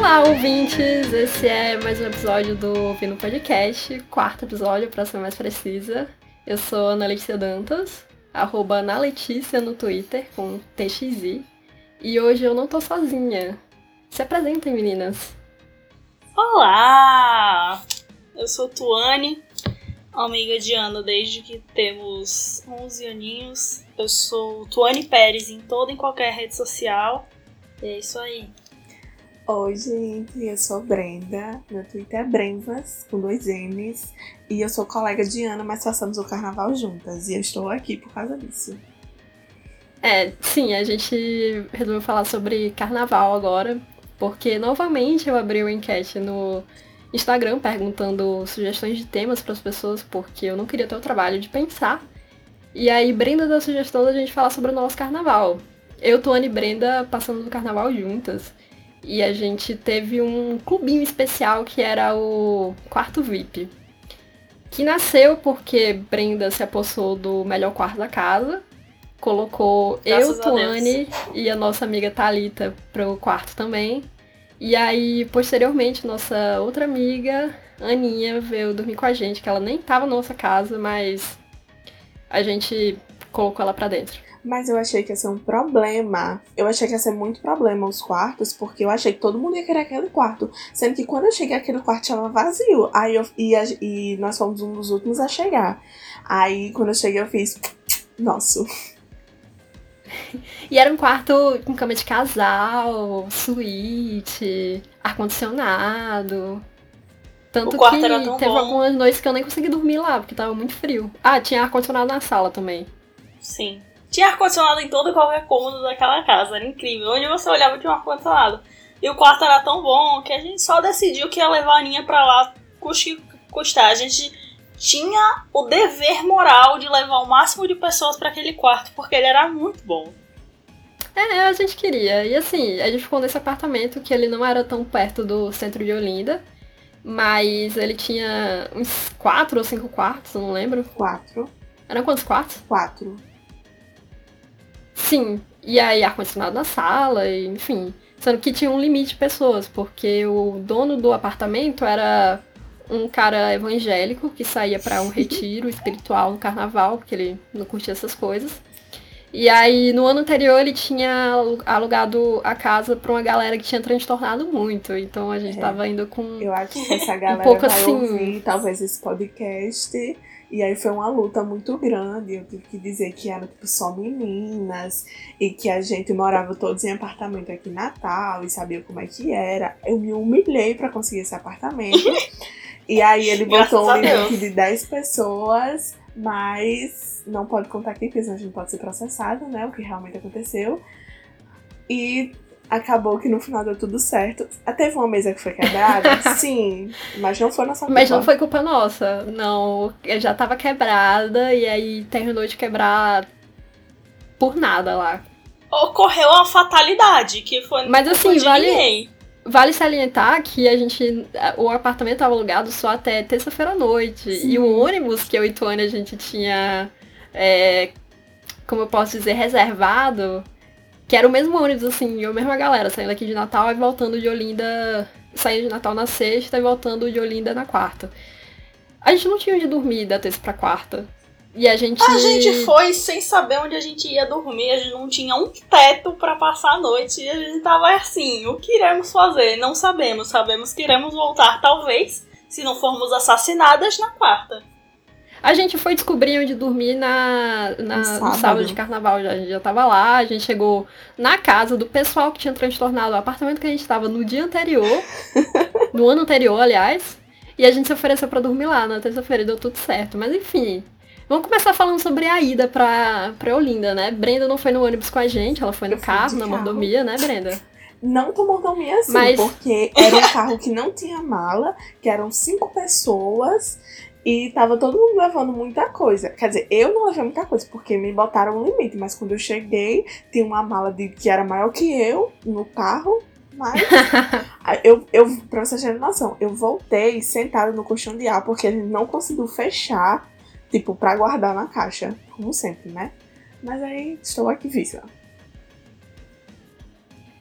Olá, ouvintes! Esse é mais um episódio do Ouvindo Podcast, quarto episódio, para ser mais precisa. Eu sou Ana Letícia Dantas, arroba Ana Letícia no Twitter, com TXI. E hoje eu não tô sozinha. Se apresentem, meninas. Olá! Eu sou Tuane, amiga de Ana desde que temos 11 aninhos. Eu sou Tuane Pérez em toda e qualquer rede social. E é isso aí. Oi, gente, eu sou Brenda. Meu Twitter é Bremvas, com dois N's. E eu sou colega de Ana, mas passamos o carnaval juntas. E eu estou aqui por causa disso. É, sim, a gente resolveu falar sobre carnaval agora, porque novamente eu abri uma enquete no Instagram perguntando sugestões de temas para as pessoas, porque eu não queria ter o trabalho de pensar. E aí, Brenda deu a sugestão da gente falar sobre o nosso carnaval. Eu, Tuane e Brenda passamos o carnaval juntas. E a gente teve um clubinho especial que era o Quarto VIP. Que nasceu porque Brenda se apossou do melhor quarto da casa colocou Graças eu, Tuane e a nossa amiga Talita pro quarto também. E aí, posteriormente, nossa outra amiga, Aninha, veio dormir com a gente, que ela nem tava na nossa casa, mas a gente colocou ela pra dentro. Mas eu achei que ia ser um problema. Eu achei que ia ser muito problema os quartos, porque eu achei que todo mundo ia querer aquele quarto. Sendo que quando eu cheguei, aquele quarto estava vazio. Aí eu, e, e nós fomos um dos últimos a chegar. Aí quando eu cheguei, eu fiz. Nossa, e era um quarto com cama de casal, suíte, ar-condicionado. Tanto que teve bom. algumas noites que eu nem consegui dormir lá, porque tava muito frio. Ah, tinha ar-condicionado na sala também. Sim. Tinha ar-condicionado em todo e qualquer cômodo daquela casa, era incrível. Onde você olhava tinha um ar-condicionado. E o quarto era tão bom que a gente só decidiu que ia levar a Aninha pra lá custar. A gente tinha o dever moral de levar o máximo de pessoas para aquele quarto, porque ele era muito bom. É, a gente queria. E assim, a gente ficou nesse apartamento que ele não era tão perto do centro de Olinda, mas ele tinha uns quatro ou cinco quartos, eu não lembro. Quatro. Eram quantos quartos? Quatro. Sim. E aí, ar-condicionado na sala, e, enfim. Sendo que tinha um limite de pessoas, porque o dono do apartamento era um cara evangélico que saía para um retiro espiritual no carnaval, porque ele não curtia essas coisas. E aí, no ano anterior, ele tinha alugado a casa pra uma galera que tinha transtornado muito. Então a gente é. tava indo com. Eu acho que essa galera um pouco vai assim... ouvir talvez esse podcast. E aí foi uma luta muito grande. Eu tive que dizer que era tipo, só meninas e que a gente morava todos em apartamento aqui em Natal e sabia como é que era. Eu me humilhei para conseguir esse apartamento. E aí ele botou um limite de 10 pessoas, mas não pode contar aqui, porque senão a gente pode ser processado, né? O que realmente aconteceu. E acabou que no final deu tudo certo. Ah, teve uma mesa que foi quebrada? Sim, mas não foi nossa culpa. Mas não foi culpa nossa, não. Eu já tava quebrada e aí terminou de quebrar por nada lá. Ocorreu uma fatalidade, que foi Mas assim, vale. Ninguém. Vale salientar que a gente. O apartamento estava alugado só até terça-feira à noite. Sim. E o ônibus que eu e Tuane a gente tinha. É, como eu posso dizer, reservado. Que era o mesmo ônibus, assim, a mesma galera, saindo aqui de Natal e voltando de Olinda. Saindo de Natal na sexta e voltando de Olinda na quarta. A gente não tinha onde dormir da terça pra quarta. E a gente. A gente foi sem saber onde a gente ia dormir, a gente não tinha um teto para passar a noite e a gente tava assim: o que iremos fazer? Não sabemos. Sabemos que iremos voltar, talvez, se não formos assassinadas, na quarta. A gente foi descobrir onde dormir na, na no, sábado. no sábado de carnaval. Já, a gente já tava lá, a gente chegou na casa do pessoal que tinha transtornado o apartamento que a gente tava no dia anterior. no ano anterior, aliás. E a gente se ofereceu para dormir lá na terça-feira e deu tudo certo. Mas enfim, Vamos começar falando sobre a ida pra, pra Olinda, né? Brenda não foi no ônibus com a gente, ela foi no carro, na mordomia, né, Brenda? Não com mordomia assim, Mas... porque era um carro que não tinha mala, que eram cinco pessoas e tava todo mundo levando muita coisa. Quer dizer, eu não levei muita coisa, porque me botaram um limite. Mas quando eu cheguei, tinha uma mala de, que era maior que eu no carro. Mas eu, eu, pra vocês terem noção, eu voltei sentada no colchão de ar, porque a gente não conseguiu fechar tipo, para guardar na caixa, como sempre, né? Mas aí estou aqui viva.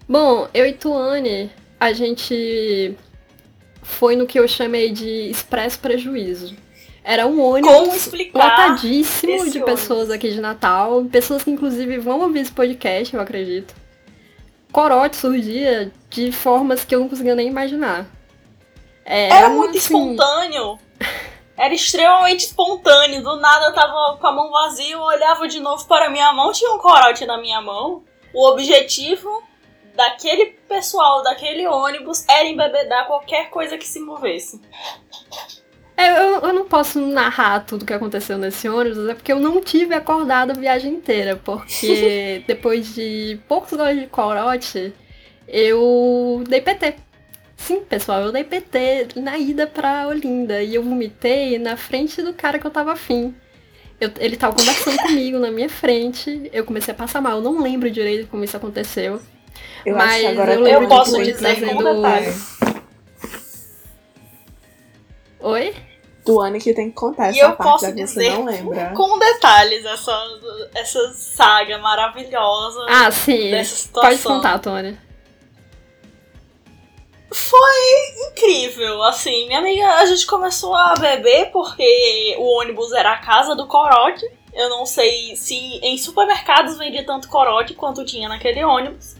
Bom, eu e Tuane a gente foi no que eu chamei de expresso prejuízo. Era um ônibus lotadíssimo de pessoas ônibus? aqui de Natal, pessoas que inclusive vão ouvir esse podcast, eu acredito. Corote surgia de formas que eu não conseguia nem imaginar. Era, Era muito assim... espontâneo. Era extremamente espontâneo. Do nada eu tava com a mão vazia, eu olhava de novo para a minha mão, tinha um corote na minha mão. O objetivo daquele pessoal, daquele ônibus, era embebedar qualquer coisa que se movesse. É, eu, eu não posso narrar tudo que aconteceu nesse ônibus, é porque eu não tive acordado a viagem inteira, porque depois de poucos gols de corote, eu dei PT. Sim, pessoal, eu dei PT na ida pra Olinda e eu vomitei na frente do cara que eu tava afim. Eu, ele tava conversando comigo na minha frente, eu comecei a passar mal. Eu não lembro direito como isso aconteceu. Eu mas agora eu, eu posso dizer trazendo... com detalhe. Oi? Tuane que tem que contar essa e parte, já que você não lembra. Com detalhes essa, essa saga maravilhosa. Ah, sim. Dessa situação. Pode contar, Tuane. Foi incrível, assim, minha amiga, a gente começou a beber porque o ônibus era a casa do corote. Eu não sei se em supermercados vendia tanto corote quanto tinha naquele ônibus.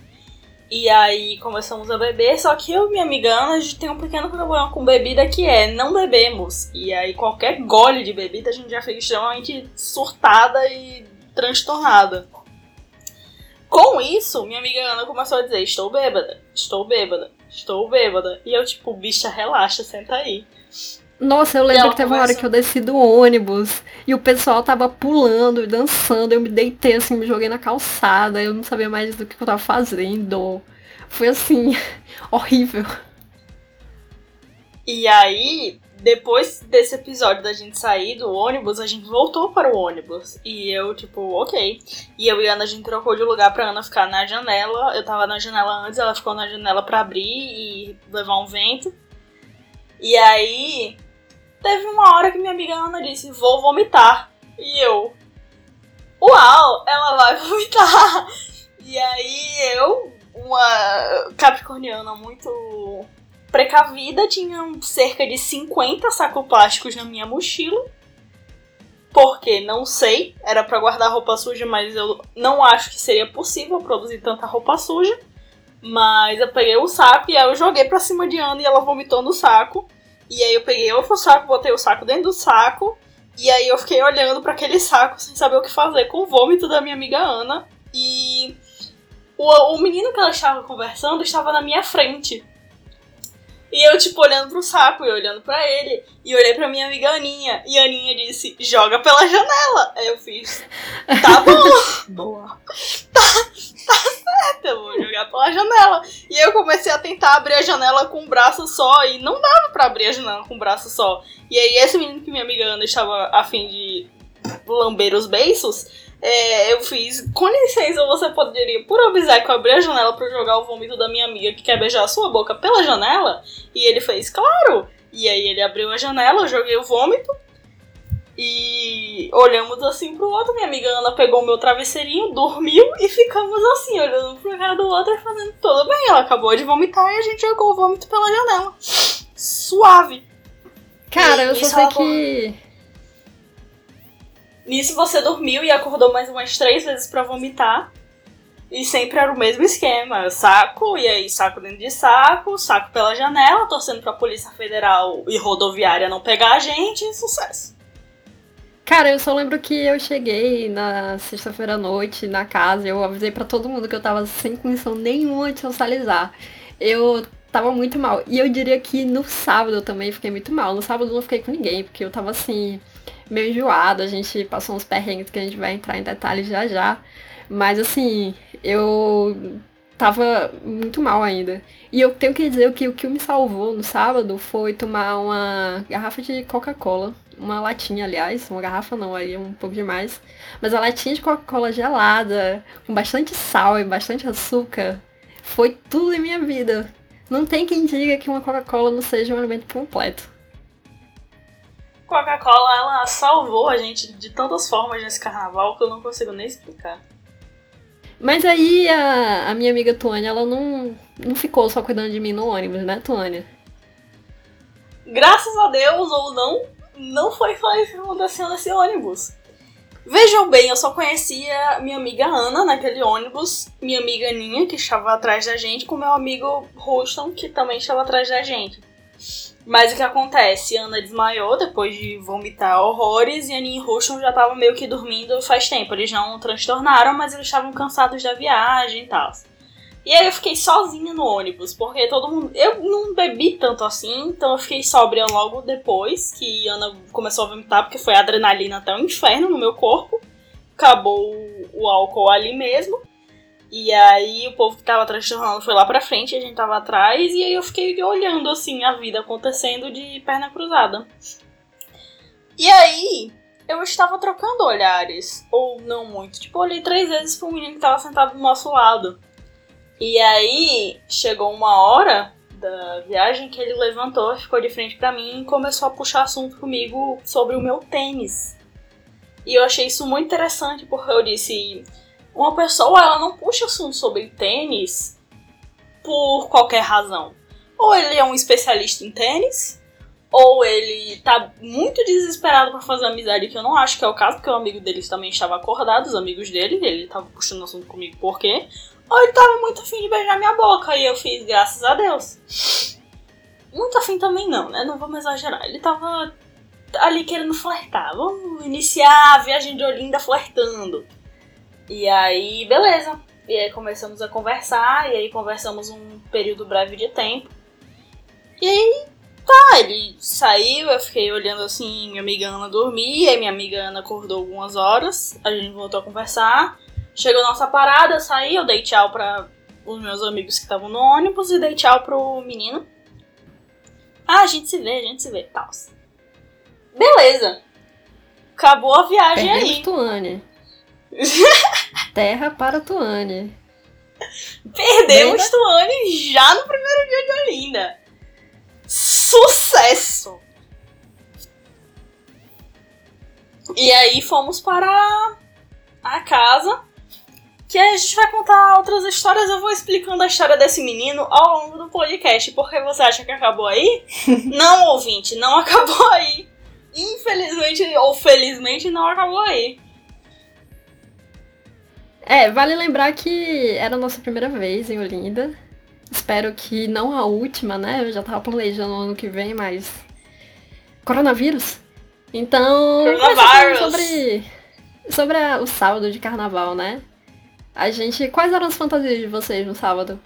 E aí começamos a beber, só que eu e minha amiga Ana, a gente tem um pequeno problema com bebida que é não bebemos. E aí qualquer gole de bebida a gente já fica extremamente surtada e transtornada. Com isso, minha amiga Ana começou a dizer: Estou bêbada, estou bêbada, estou bêbada. E eu, tipo, bicha, relaxa, senta aí. Nossa, eu lembro que teve uma hora que eu desci do ônibus e o pessoal tava pulando e dançando. Eu me deitei assim, me joguei na calçada. Eu não sabia mais do que eu tava fazendo. Foi assim, horrível. E aí, depois desse episódio da gente sair do ônibus, a gente voltou para o ônibus. E eu, tipo, ok. E eu e a Ana, a gente trocou de lugar pra Ana ficar na janela. Eu tava na janela antes, ela ficou na janela pra abrir e levar um vento. E aí, Teve uma hora que minha amiga Ana disse: Vou vomitar. E eu, Uau, ela vai vomitar. E aí eu, uma capricorniana muito precavida, tinha cerca de 50 sacos plásticos na minha mochila. Porque não sei, era para guardar roupa suja, mas eu não acho que seria possível produzir tanta roupa suja. Mas eu peguei o saco e aí eu joguei pra cima de Ana e ela vomitou no saco. E aí eu peguei outro saco, botei o saco dentro do saco. E aí eu fiquei olhando para aquele saco sem saber o que fazer com o vômito da minha amiga Ana. E o, o menino que ela estava conversando estava na minha frente. E eu, tipo, olhando pro saco e olhando para ele. E olhei pra minha amiga Aninha. E a Aninha disse: joga pela janela. Aí eu fiz: tá bom. Boa. Tá, tá certo, eu vou jogar pela janela. E eu comecei a tentar abrir a janela com um braço só. E não dava pra abrir a janela com um braço só. E aí esse menino que minha amiga Ana estava afim de lamber os beiços é, eu fiz, com licença, você poderia, por obséquio, abrir a janela para jogar o vômito da minha amiga que quer beijar a sua boca pela janela? E ele fez, claro! E aí ele abriu a janela, eu joguei o vômito. E olhamos assim pro outro. Minha amiga Ana pegou o meu travesseirinho, dormiu e ficamos assim, olhando pro cara do outro e fazendo tudo bem. Ela acabou de vomitar e a gente jogou o vômito pela janela. Suave. Cara, e eu só sei que Nisso você dormiu e acordou mais umas três vezes para vomitar. E sempre era o mesmo esquema: saco, e aí saco dentro de saco, saco pela janela, torcendo pra Polícia Federal e rodoviária não pegar a gente, e sucesso. Cara, eu só lembro que eu cheguei na sexta-feira à noite na casa eu avisei para todo mundo que eu tava sem condição nenhuma de socializar. Eu tava muito mal. E eu diria que no sábado eu também fiquei muito mal. No sábado eu não fiquei com ninguém, porque eu tava assim meio enjoada, a gente passou uns perrengues que a gente vai entrar em detalhes já já. Mas assim, eu tava muito mal ainda. E eu tenho que dizer que o que me salvou no sábado foi tomar uma garrafa de Coca-Cola. Uma latinha, aliás. Uma garrafa não, aí é um pouco demais. Mas a latinha de Coca-Cola gelada, com bastante sal e bastante açúcar, foi tudo em minha vida. Não tem quem diga que uma Coca-Cola não seja um alimento completo. Coca-Cola, ela salvou a gente de tantas formas nesse carnaval que eu não consigo nem explicar. Mas aí a, a minha amiga Tuânia, ela não, não ficou só cuidando de mim no ônibus, né, Tuânia? Graças a Deus ou não, não foi só isso que aconteceu nesse ônibus. Vejam bem, eu só conhecia minha amiga Ana naquele ônibus, minha amiga Ninha, que estava atrás da gente, com meu amigo Ruston, que também estava atrás da gente. Mas o que acontece? Ana desmaiou depois de vomitar horrores e a Ninha e Ruston já estavam meio que dormindo faz tempo. Eles não transtornaram, mas eles estavam cansados da viagem e tal. E aí eu fiquei sozinha no ônibus, porque todo mundo. Eu não bebi tanto assim, então eu fiquei sóbria logo depois que Ana começou a vomitar, porque foi adrenalina até o inferno no meu corpo. Acabou o álcool ali mesmo. E aí o povo que tava transtornando foi lá pra frente, a gente tava atrás, e aí eu fiquei olhando assim a vida acontecendo de perna cruzada. E aí eu estava trocando olhares, ou não muito. Tipo, olhei três vezes pro menino que tava sentado do nosso lado. E aí chegou uma hora da viagem que ele levantou, ficou de frente para mim e começou a puxar assunto comigo sobre o meu tênis. E eu achei isso muito interessante porque eu disse, uma pessoa ela não puxa assunto sobre tênis por qualquer razão. Ou ele é um especialista em tênis, ou ele tá muito desesperado para fazer amizade, que eu não acho que é o caso, porque o amigo deles também estava acordado, os amigos dele, ele tava puxando assunto comigo por quê? Ou ele tava muito afim de beijar minha boca e eu fiz, graças a Deus. Muito afim também não, né? Não vamos exagerar. Ele tava ali querendo flertar. Vamos iniciar a viagem de Olinda flertando. E aí, beleza. E aí começamos a conversar, e aí conversamos um período breve de tempo. E aí, tá, ele saiu, eu fiquei olhando assim, minha amiga Ana dormia, e minha amiga Ana acordou algumas horas, a gente voltou a conversar. Chegou nossa parada, eu saí, eu dei tchau pra os meus amigos que estavam no ônibus e dei tchau pro menino. Ah, a gente se vê, a gente se vê, tal. Beleza. Acabou a viagem Perdemos aí. Tuane. Terra para Tuane. Perdemos? Tuane já no primeiro dia de Olinda. Sucesso! E aí fomos para a casa. Que a gente vai contar outras histórias. Eu vou explicando a história desse menino ao longo do podcast. Porque você acha que acabou aí? não, ouvinte, não acabou aí. Infelizmente ou felizmente não acabou aí. É, vale lembrar que era a nossa primeira vez em Olinda. Espero que não a última, né? Eu já tava planejando ano que vem, mas. Coronavírus? Então. Coronavirus. Sobre, sobre a- o sábado de carnaval, né? A gente. Quais eram as fantasias de vocês no sábado?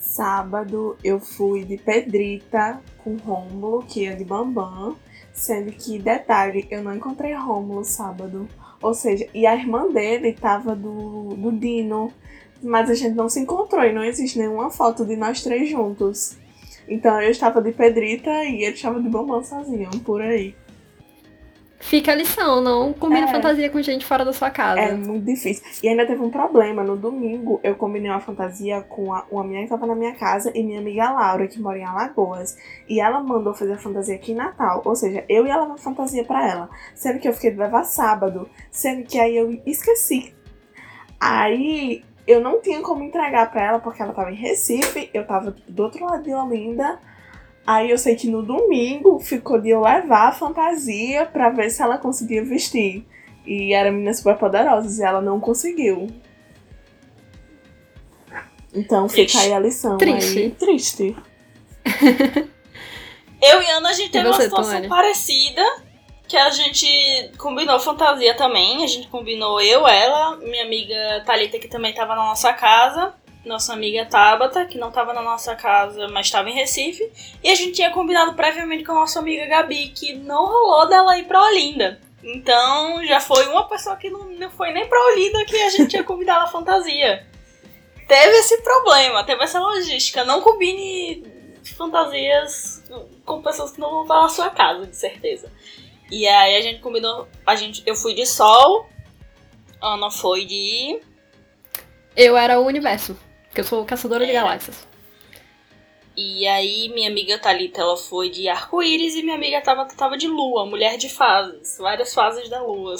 Sábado eu fui de Pedrita com Rômulo, que é de Bambam. Sendo que, detalhe, eu não encontrei Rômulo sábado. Ou seja, e a irmã dele tava do, do Dino. Mas a gente não se encontrou e não existe nenhuma foto de nós três juntos. Então eu estava de Pedrita e ele estava de Bambam sozinho, por aí. Fica a lição, não combina É. fantasia com gente fora da sua casa. É muito difícil. E ainda teve um problema. No domingo, eu combinei uma fantasia com a, uma menina que tava na minha casa e minha amiga Laura, que mora em Alagoas. E ela mandou fazer a fantasia aqui em Natal. Ou seja, eu ia levar fantasia pra ela. Sendo que eu fiquei de levar sábado. Sendo que aí eu esqueci. Aí eu não tinha como entregar pra ela porque ela tava em Recife. Eu tava tipo, do outro lado de Olinda. Aí eu sei que no domingo ficou de eu levar a fantasia pra ver se ela conseguia vestir. E era meninas super poderosas e ela não conseguiu. Então fica aí a lição. Triste. Aí, triste. Eu e Ana, a gente teve uma situação Tony? parecida. Que a gente combinou fantasia também. A gente combinou eu, ela, minha amiga Thalita, que também tava na nossa casa. Nossa amiga Tabata, que não tava na nossa casa, mas tava em Recife. E a gente tinha combinado previamente com a nossa amiga Gabi, que não rolou dela ir pra Olinda. Então já foi uma pessoa que não, não foi nem pra Olinda que a gente tinha combinado a fantasia. Teve esse problema, teve essa logística. Não combine fantasias com pessoas que não vão estar na sua casa, de certeza. E aí a gente combinou. A gente, eu fui de sol, Ana foi de. Eu era o universo, porque eu sou caçadora de Era. galáxias. E aí minha amiga Thalita ela foi de arco-íris e minha amiga Tabata tava de lua, mulher de fases, várias fases da lua.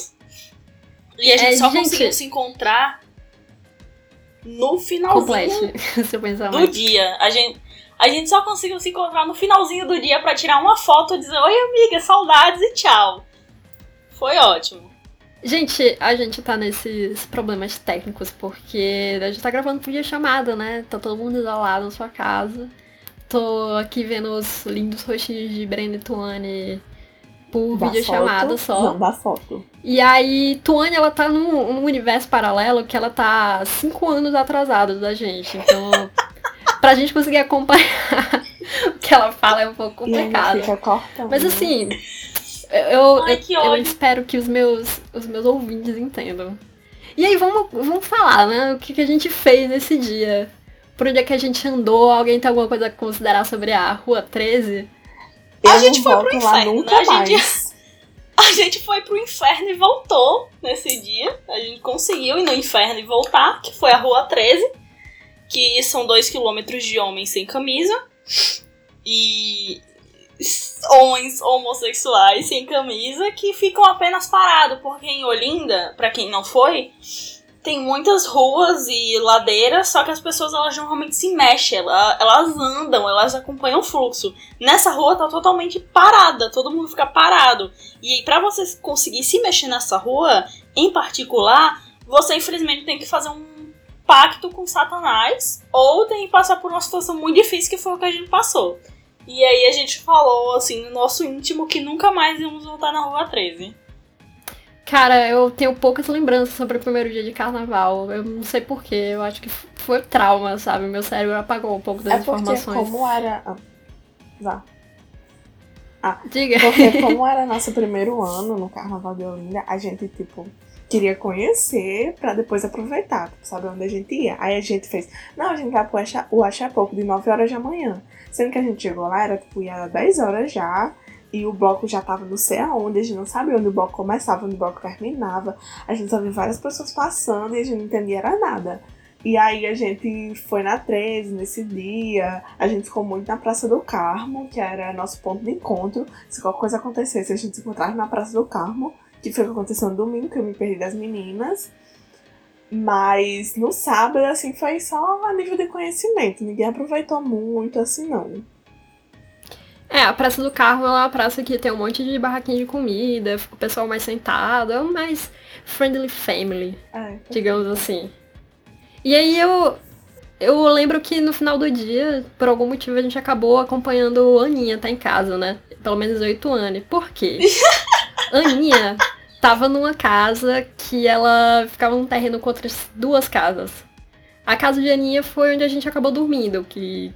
E a gente É, só gente- conseguiu se encontrar. no finalzinho do dia. A gente, a gente só conseguiu se encontrar no finalzinho do dia para tirar uma foto e dizer: Oi, amiga, saudades e tchau. Foi ótimo. Gente, a gente tá nesses problemas técnicos porque a gente tá gravando por chamada, né? Tá todo mundo isolado na sua casa. Tô aqui vendo os lindos rostinhos de Brenda e Tuane por da videochamada só. Não, da foto. E aí, Tuane, ela tá num, num, universo paralelo que ela tá cinco anos atrasada da gente. Então, pra gente conseguir acompanhar o que ela fala é um pouco complicado. Mas assim, eu, Ai, eu, eu, espero que os meus, os meus ouvintes entendam. E aí, vamos, vamos falar, né? O que, que a gente fez nesse dia. Por onde é que a gente andou? Alguém tem alguma coisa a considerar sobre a Rua 13? Eu a gente foi pro inferno, né? A gente, a gente foi pro inferno e voltou nesse dia. A gente conseguiu ir no inferno e voltar, que foi a Rua 13. Que são dois quilômetros de homens sem camisa. E homens homossexuais sem camisa que ficam apenas parados, porque em Olinda, para quem não foi, tem muitas ruas e ladeiras, só que as pessoas elas normalmente se mexem, elas, elas andam, elas acompanham o fluxo. Nessa rua tá totalmente parada, todo mundo fica parado. E aí, pra você conseguir se mexer nessa rua, em particular, você infelizmente tem que fazer um pacto com Satanás, ou tem que passar por uma situação muito difícil que foi o que a gente passou. E aí a gente falou, assim, no nosso íntimo que nunca mais íamos voltar na Rua 13. Cara, eu tenho poucas lembranças sobre o primeiro dia de carnaval. Eu não sei porquê. Eu acho que foi trauma, sabe? Meu cérebro apagou um pouco das é porque informações. Como era. Ah, vá. Ah, Diga. Porque como era nosso primeiro ano no Carnaval de Olinda, a gente, tipo, queria conhecer pra depois aproveitar, tipo, saber onde a gente ia. Aí a gente fez, não, a gente vai pro Acha, o Achapoco de 9 horas da manhã. Sendo que a gente chegou lá, era tipo, ia 10 horas já, e o bloco já tava não sei aonde, a gente não sabia onde o bloco começava, onde o bloco terminava. A gente só viu várias pessoas passando e a gente não entendia era nada. E aí a gente foi na 13 nesse dia, a gente ficou muito na Praça do Carmo, que era nosso ponto de encontro. Se qualquer coisa acontecesse, a gente se encontrava na Praça do Carmo, que foi o que aconteceu no domingo, que eu me perdi das meninas. Mas no sábado, assim, foi só a nível de conhecimento. Ninguém aproveitou muito, assim, não. É, a Praça do Carro é uma praça que tem um monte de barraquinha de comida, o pessoal mais sentado, é um mais friendly family, é, digamos assim. E aí eu, eu lembro que no final do dia, por algum motivo, a gente acabou acompanhando a Aninha tá em casa, né? Pelo menos oito anos. Por quê? Aninha tava numa casa que ela ficava num terreno com outras duas casas. A casa de Aninha foi onde a gente acabou dormindo, que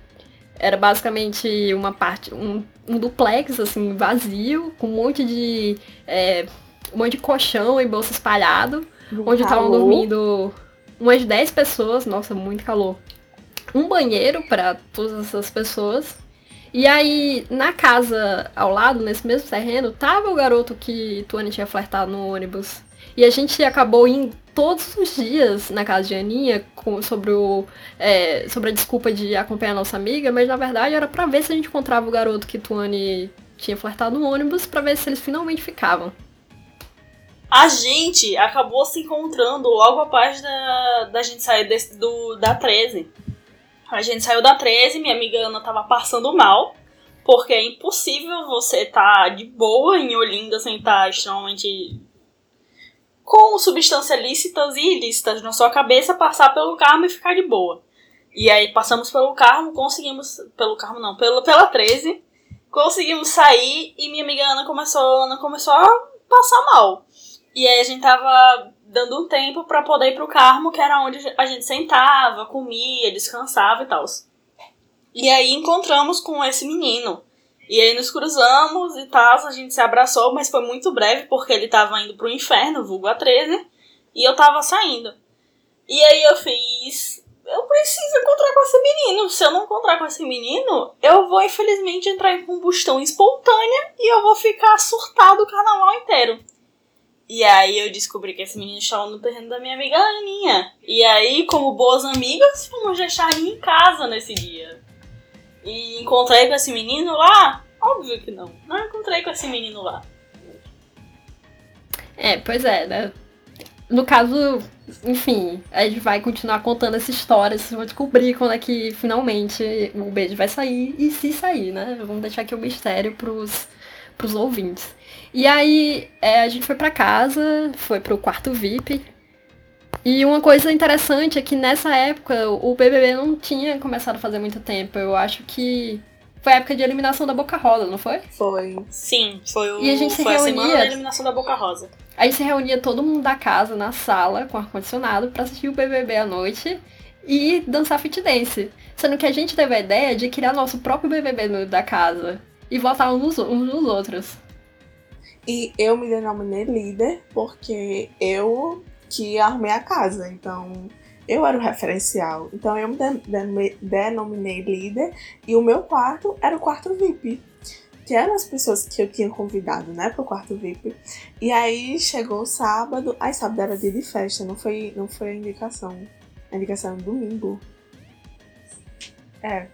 era basicamente uma parte, um, um duplex, assim, vazio, com um monte de. É, um monte de colchão e bolsa espalhado, onde estavam dormindo umas 10 pessoas, nossa, muito calor. Um banheiro para todas essas pessoas. E aí, na casa ao lado, nesse mesmo terreno, tava o garoto que Tuane tinha flertado no ônibus. E a gente acabou indo todos os dias na casa de Aninha com, sobre, o, é, sobre a desculpa de acompanhar a nossa amiga, mas na verdade era para ver se a gente encontrava o garoto que Tuane tinha flertado no ônibus, para ver se eles finalmente ficavam. A gente acabou se encontrando logo após da, da gente sair desse, do, da 13. A gente saiu da 13, minha amiga Ana tava passando mal, porque é impossível você tá de boa em Olinda sem estar tá extremamente com substâncias lícitas e ilícitas na sua cabeça, passar pelo carro e ficar de boa. E aí passamos pelo carro, conseguimos. Pelo carro não, pelo, pela 13. Conseguimos sair e minha amiga Ana começou, Ana começou a passar mal. E aí a gente tava dando um tempo para poder ir pro Carmo, que era onde a gente sentava, comia, descansava e tal. E aí encontramos com esse menino. E aí nos cruzamos e tal, a gente se abraçou, mas foi muito breve porque ele tava indo pro inferno, vulgo a 13, e eu tava saindo. E aí eu fiz. Eu preciso encontrar com esse menino. Se eu não encontrar com esse menino, eu vou infelizmente entrar em combustão espontânea e eu vou ficar surtado o carnaval inteiro. E aí eu descobri que esse menino estava no terreno da minha amiga Aninha. E aí, como boas amigas, fomos deixar a em casa nesse dia. E encontrei com esse menino lá? Óbvio que não. Não encontrei com esse menino lá. É, pois é, né? no caso, enfim, a gente vai continuar contando essa história, vocês vão descobrir quando é que finalmente o beijo vai sair e se sair, né? Vamos deixar aqui o mistério pros, pros ouvintes. E aí é, a gente foi para casa, foi pro quarto VIP. E uma coisa interessante é que nessa época o BBB não tinha começado a fazer muito tempo. Eu acho que foi a época de eliminação da Boca Rosa, não foi? Foi. Sim, foi o E a gente se foi a reunia- semana da eliminação da Boca Rosa. Aí se reunia todo mundo da casa na sala com ar-condicionado pra assistir o BBB à noite e dançar fit dance. Sendo que a gente teve a ideia de criar nosso próprio BBB no, da casa e votar uns nos, uns nos outros. E eu me denominei líder porque eu que arrumei a casa. Então, eu era o referencial. Então, eu me de- de- denominei líder. E o meu quarto era o quarto VIP. Que eram as pessoas que eu tinha convidado, né, pro quarto VIP. E aí chegou o sábado. Aí, sábado era dia de festa, não foi, não foi a indicação. A indicação era domingo. É,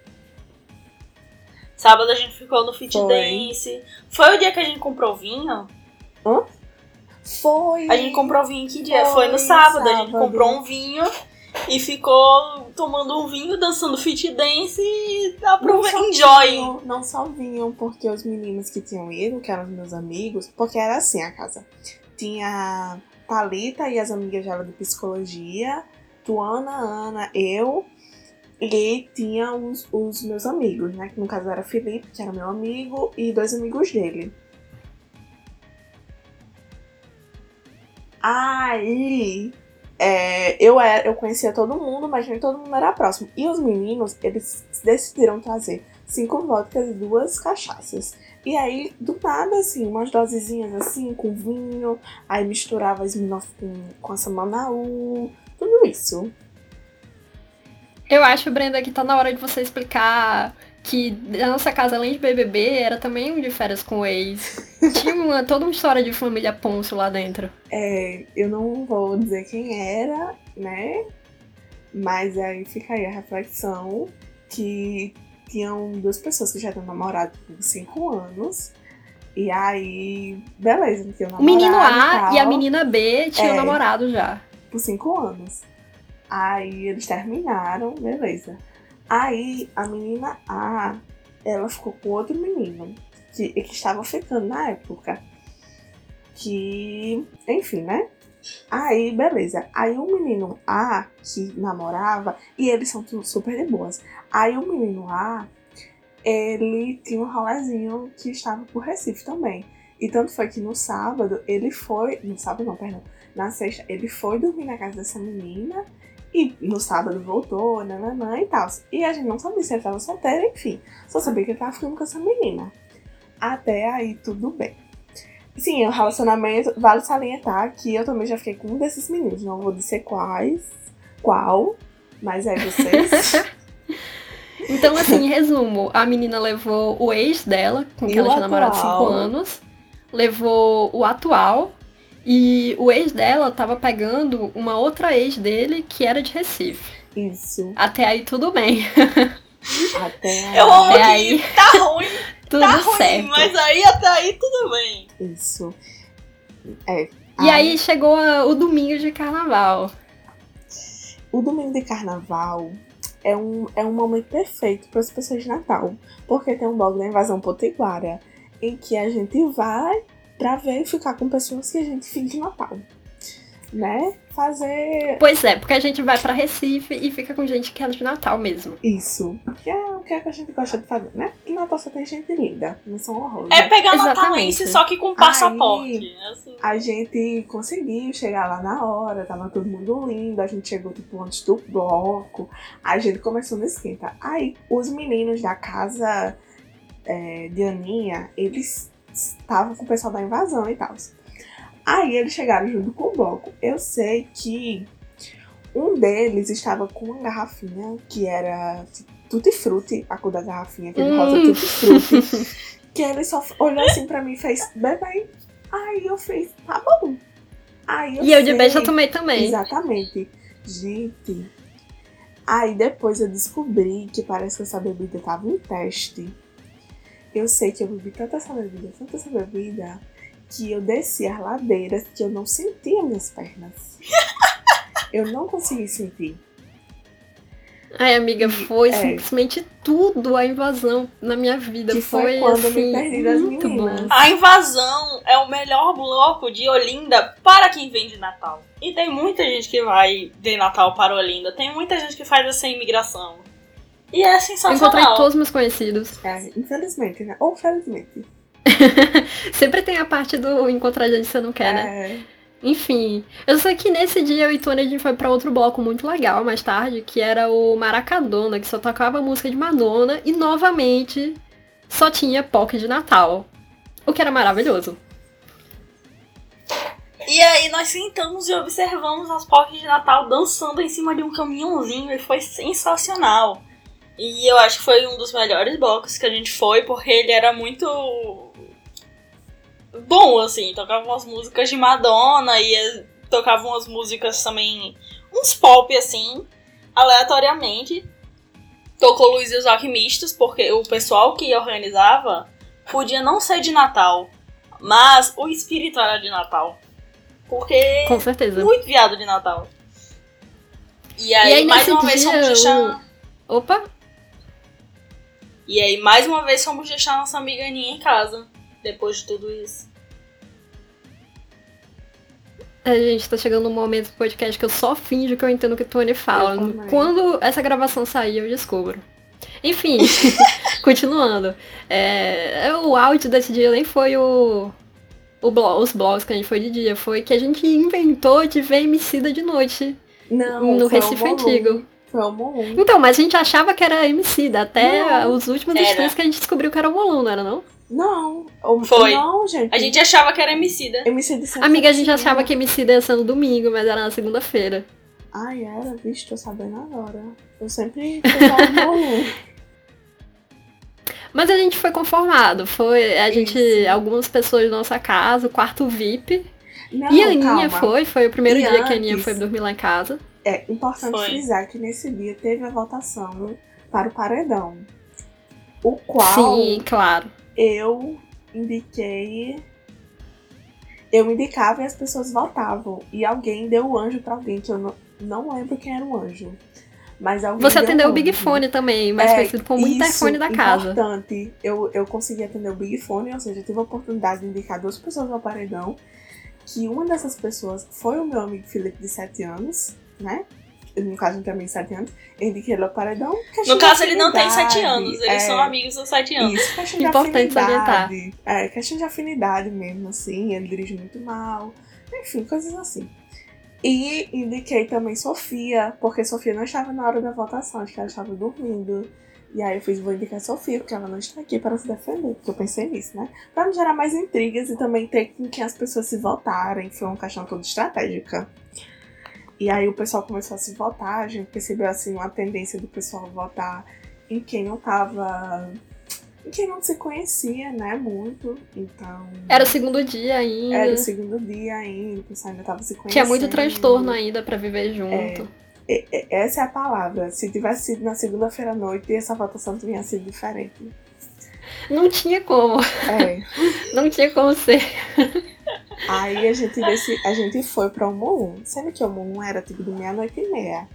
Sábado a gente ficou no Fit Foi. Dance. Foi o dia que a gente comprou vinho? foi. A gente comprou vinho que dia? Foi, Foi no sábado. A gente sábado. comprou um vinho e ficou tomando um vinho, dançando Fit Dance e aprove... só enjoy. vinham- não só vinham porque os meninos que tinham ido, que eram os meus amigos, porque era assim a casa. Tinha Thalita e as amigas dela de psicologia, Tuana, Ana, eu, e tinha os, os meus amigos, né? Que no caso era Felipe, que era meu amigo, e dois amigos dele. Aí é, eu, era, eu conhecia todo mundo, mas nem todo mundo era próximo. E os meninos, eles decidiram trazer cinco vodkas e duas cachaças. E aí, do nada, assim, umas dosezinhas assim, com vinho, aí misturava as com, com essa Manaú, tudo isso. Eu acho, Brenda, que tá na hora de você explicar que a nossa casa, além de BBB, era também um de férias com o ex. Tinha uma, toda uma história de família Ponço lá dentro. É, eu não vou dizer quem era, né? Mas aí fica aí a reflexão que tinham duas pessoas que já tinham namorado por cinco anos. E aí, beleza, não tinham O namorado. menino A e a tal, menina B tinham É. namorado já. Por cinco anos. Aí eles terminaram, beleza. Aí a menina A, ela ficou com outro menino que, que estava ficando na época. Que, enfim, né? Aí, beleza. Aí o menino A, que namorava, e eles são tudo super de boas. Aí o menino A, ele tinha um rolezinho que estava por Recife também. E tanto foi que no sábado ele foi. No sábado não, perdão. Na sexta ele foi dormir na casa dessa menina. E no sábado voltou, nananã e tal. E a gente não sabia se ele estava solteiro, enfim. Só sabia que ele tava ficando com essa menina. Até aí tudo bem. Sim, o relacionamento, vale salientar que eu também já fiquei com um desses meninos. Não vou dizer quais, qual, mas é vocês. Então, assim, em resumo, a menina levou o ex dela, com E quem ela tinha namorado atual. 5 anos, levou o atual, e o ex dela tava pegando uma outra ex dele que era de Recife. Isso. Até aí tudo bem. Até aí. Eu amo Até que aí. tá ruim, Tudo tá ruim, certo. mas aí até aí tudo bem. Isso. É. E aí chegou a- o domingo de carnaval. O domingo de carnaval é um, é um momento perfeito para as pessoas de Natal. Porque tem um blog da Invasão Potiguara em que a gente vai pra ver e ficar com pessoas que a gente fica de Natal. Né? Fazer Pois é, porque a gente vai pra Recife e fica com gente que é de Natal mesmo. isso. Que é o que a gente gosta de fazer, né? Porque Natal só tem gente linda. Não são horrores. É pegar Exatamente. natalense, só que com passaporte. Aí- Assim. A gente conseguiu chegar lá na hora, tava todo mundo lindo, a gente chegou tipo antes do bloco, a gente começou no esquenta. Aí os meninos da casa é, de Aninha, eles estavam com o pessoal da invasão e tal. Aí eles chegaram junto com o bloco. Eu sei que um deles estava com uma garrafinha que era tutti frutti, a cor da garrafinha, aquele rosa Hum. tutti frutti. que ele só olhou assim pra mim e fez, bebe aí. Eu fiz, tá bom. Aí eu E eu de sei- beijo eu tomei também. Exatamente. Gente. Aí depois eu descobri que parece que essa bebida tava em teste. Eu sei que eu bebi tanta essa bebida, tanta essa bebida, que eu desci as ladeiras que eu não sentia minhas pernas. eu não consegui sentir. Ai, amiga, foi é. simplesmente tudo a invasão na minha vida. Que foi, foi quando assim, me perdi das muito meninas. bom. A invasão é o melhor bloco de Olinda para quem vem de Natal. E tem muita gente que vai de Natal para Olinda. Tem muita gente que faz essa imigração. E é sensacional. encontrei todos os meus conhecidos. É, infelizmente, né? Ou felizmente. Sempre tem a parte do encontrar gente que você não quer, né? É, Enfim, eu sei que nesse dia eu e Tony a gente foi pra outro bloco muito legal mais tarde, que era o Maracadona, que só tocava música de Madonna e novamente só tinha POC de Natal. O que era maravilhoso. E aí nós sentamos e observamos as porcas de Natal dançando em cima de um caminhãozinho e foi sensacional. E eu acho que foi um dos melhores blocos que a gente foi, porque ele era muito bom, assim. Tocava umas músicas de Madonna e eh, tocava umas músicas também, uns pop, assim, aleatoriamente. Tocou Luiz e os Alquimistas, porque o pessoal que organizava podia não ser de Natal, mas o espírito era de Natal. Porque Com certeza. muito viado de Natal. E aí, aí, mais uma vez dia, fomos deixar. Opa! E aí, mais uma vez fomos deixar nossa amiga Aninha em casa. Depois de tudo isso. A gente tá chegando num momento do podcast que eu só finjo que eu entendo o que o Tony fala. Quando essa gravação sair, eu descubro. Enfim, continuando. É, o áudio desse dia nem foi o, o blo- os blogs que a gente foi de dia, foi que a gente inventou de ver Emicida de noite não, no Recife. Antigo. Foi o Molum. Então, mas a gente achava que era Emicida, até Não, os últimos era. instantes que a gente descobriu que era o Molum, não era não? Não, o, Foi. Não, gente. A gente achava que era Emicida. MC de Santa Amiga, a gente Cecília. achava que Emicida ia ser no domingo, mas era na segunda-feira. Ai, era, vixe, tô sabendo agora. Eu sempre. Mas a gente foi conformado. Foi a gente, Isso. algumas pessoas da nossa casa, o quarto VIP. Não, e a Aninha calma. foi, foi o primeiro E dia que a Aninha antes? foi dormir lá em casa. É importante Foi. frisar que nesse dia teve a votação para o paredão. O qual Sim, claro. eu indiquei. Eu indicava e as pessoas votavam. E alguém deu o anjo pra alguém, que eu não, não lembro quem era o anjo. Mas alguém Você deu atendeu o anjo. Big Fone também, mais É, conhecido como isso, interfone da casa. importante. Eu, eu consegui atender o Big Fone, ou seja, eu tive a oportunidade de indicar duas pessoas ao paredão. Que uma dessas pessoas foi o meu amigo Felipe, de 7 anos, né? No caso, não tem amigo de 7 anos. Eu indiquei ele ao paredão. No caso, ele não tem afinidade. 7 anos. Eles É, são amigos dos 7 anos. Isso, questão de Importante afinidade. É, questão de afinidade mesmo, assim. Ele dirige muito mal. Enfim, coisas assim. E indiquei também Sofia, porque Sofia não estava na hora da votação, acho que ela estava dormindo. E aí eu fiz, vou indicar Sofia, porque ela não está aqui para se defender, porque eu pensei nisso, né? Pra não gerar mais intrigas e também ter com que as pessoas se votarem, foi uma questão toda estratégica. E aí o pessoal começou a se votar, a gente percebeu assim uma tendência do pessoal votar em quem não tava. em quem não se conhecia, né, muito. Então. Era o segundo dia ainda. Era o segundo dia ainda, o pessoal ainda tava se conhecendo. Tinha muito transtorno ainda pra viver junto. E- Essa é a palavra. Se tivesse sido na segunda-feira à noite, essa votação tinha sido diferente. Não tinha como. É. Não tinha como ser. Aí a gente, desse, a gente foi pra o Molum. Sendo que o Molum era tipo de meia-noite e meia.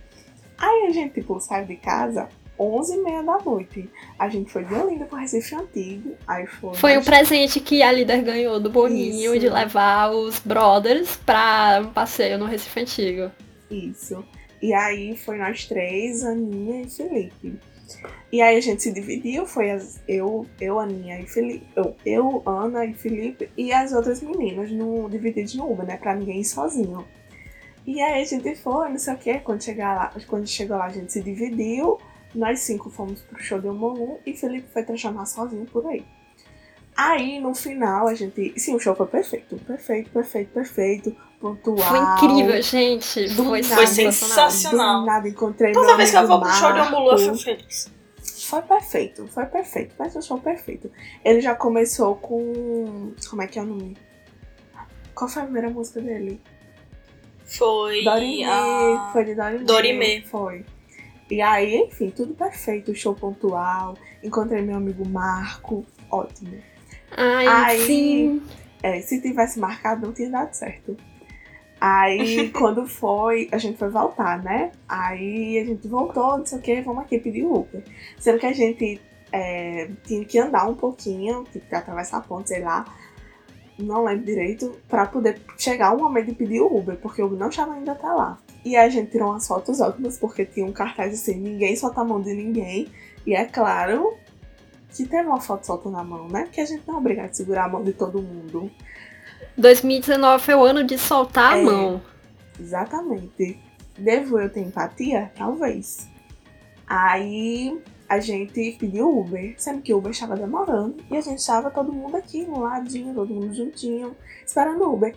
Aí a gente, tipo, saiu de casa 11 e meia da noite. A gente foi de Olinda pro Recife Antigo. Aí foi. Foi o presente que a líder ganhou do Boninho Isso. de levar os brothers pra um passeio no Recife Antigo. Isso. E aí foi nós três, Aninha e Felipe. E aí a gente se dividiu, foi as, eu, eu, Aninha e Felipe. Eu, eu, Ana e Felipe e as outras meninas no, divididos no Uber, né? Pra ninguém ir sozinho. E aí a gente foi, não sei o que, quando, chegar lá, quando chegou lá a gente se dividiu. Nós cinco fomos pro show de Omolum e Felipe foi transformar sozinho por aí. Aí no final a gente. Sim, o show foi perfeito. Perfeito, perfeito, perfeito. Pontual. Foi incrível, gente. Do Foi nada. Foi sensacional. Do nada encontrei Toda vez que eu vou pro show de Ambulu, eu feliz. Foi perfeito, foi perfeito. Mas o show perfeito. Ele já começou com. Como é que é o nome? Qual foi a primeira música dele? Foi. Dorime. a- Foi de Dorime. Dorime. Foi. E aí, enfim, tudo perfeito. Show pontual. Encontrei meu amigo Marco. Ótimo. Ai, Aí- sim. É, se tivesse marcado, não tinha dado certo. Aí, quando foi, a gente foi voltar, né? Aí a gente voltou, não sei o que, vamos aqui pedir Uber. Sendo que a gente é, tinha que andar um pouquinho, tipo, atravessar a ponte, sei lá. Não lembro direito, pra poder chegar o momento de pedir o Uber, porque o Uber não estava ainda até lá. E aí a gente tirou umas fotos ótimas, porque tinha um cartaz assim, ninguém solta a mão de ninguém. E é claro que teve uma foto solta na mão, né? Que a gente não é obrigado a segurar a mão de todo mundo. 2019 foi o ano de soltar é, a mão. Exatamente. Devo eu ter empatia? Talvez. Aí a gente pediu Uber, sendo que o Uber estava demorando e a gente estava todo mundo aqui no ladinho, todo mundo juntinho, esperando o Uber.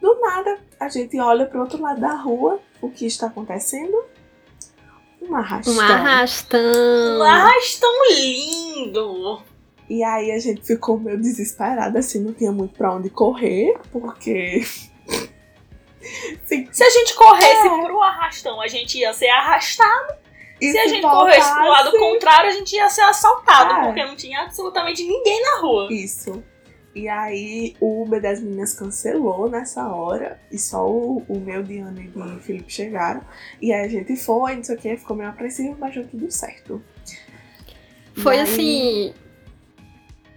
Do nada, a gente olha para o outro lado da rua, o que está acontecendo? Um arrastão. Um arrastão. Um arrastão lindo. E aí a gente ficou meio desesperada, assim, não tinha muito pra onde correr, porque. Se a gente corresse é. pro arrastão, a gente ia ser arrastado. E se, a gente voltasse... corresse pro lado contrário, a gente ia ser assaltado, é. porque não tinha absolutamente ninguém na rua. Isso. E aí o Uber das meninas cancelou nessa hora. E só o, o meu, Diana e o Felipe chegaram. E aí a gente foi, não sei o que, ficou meio apreensivo, mas deu tudo certo. Foi aí... assim.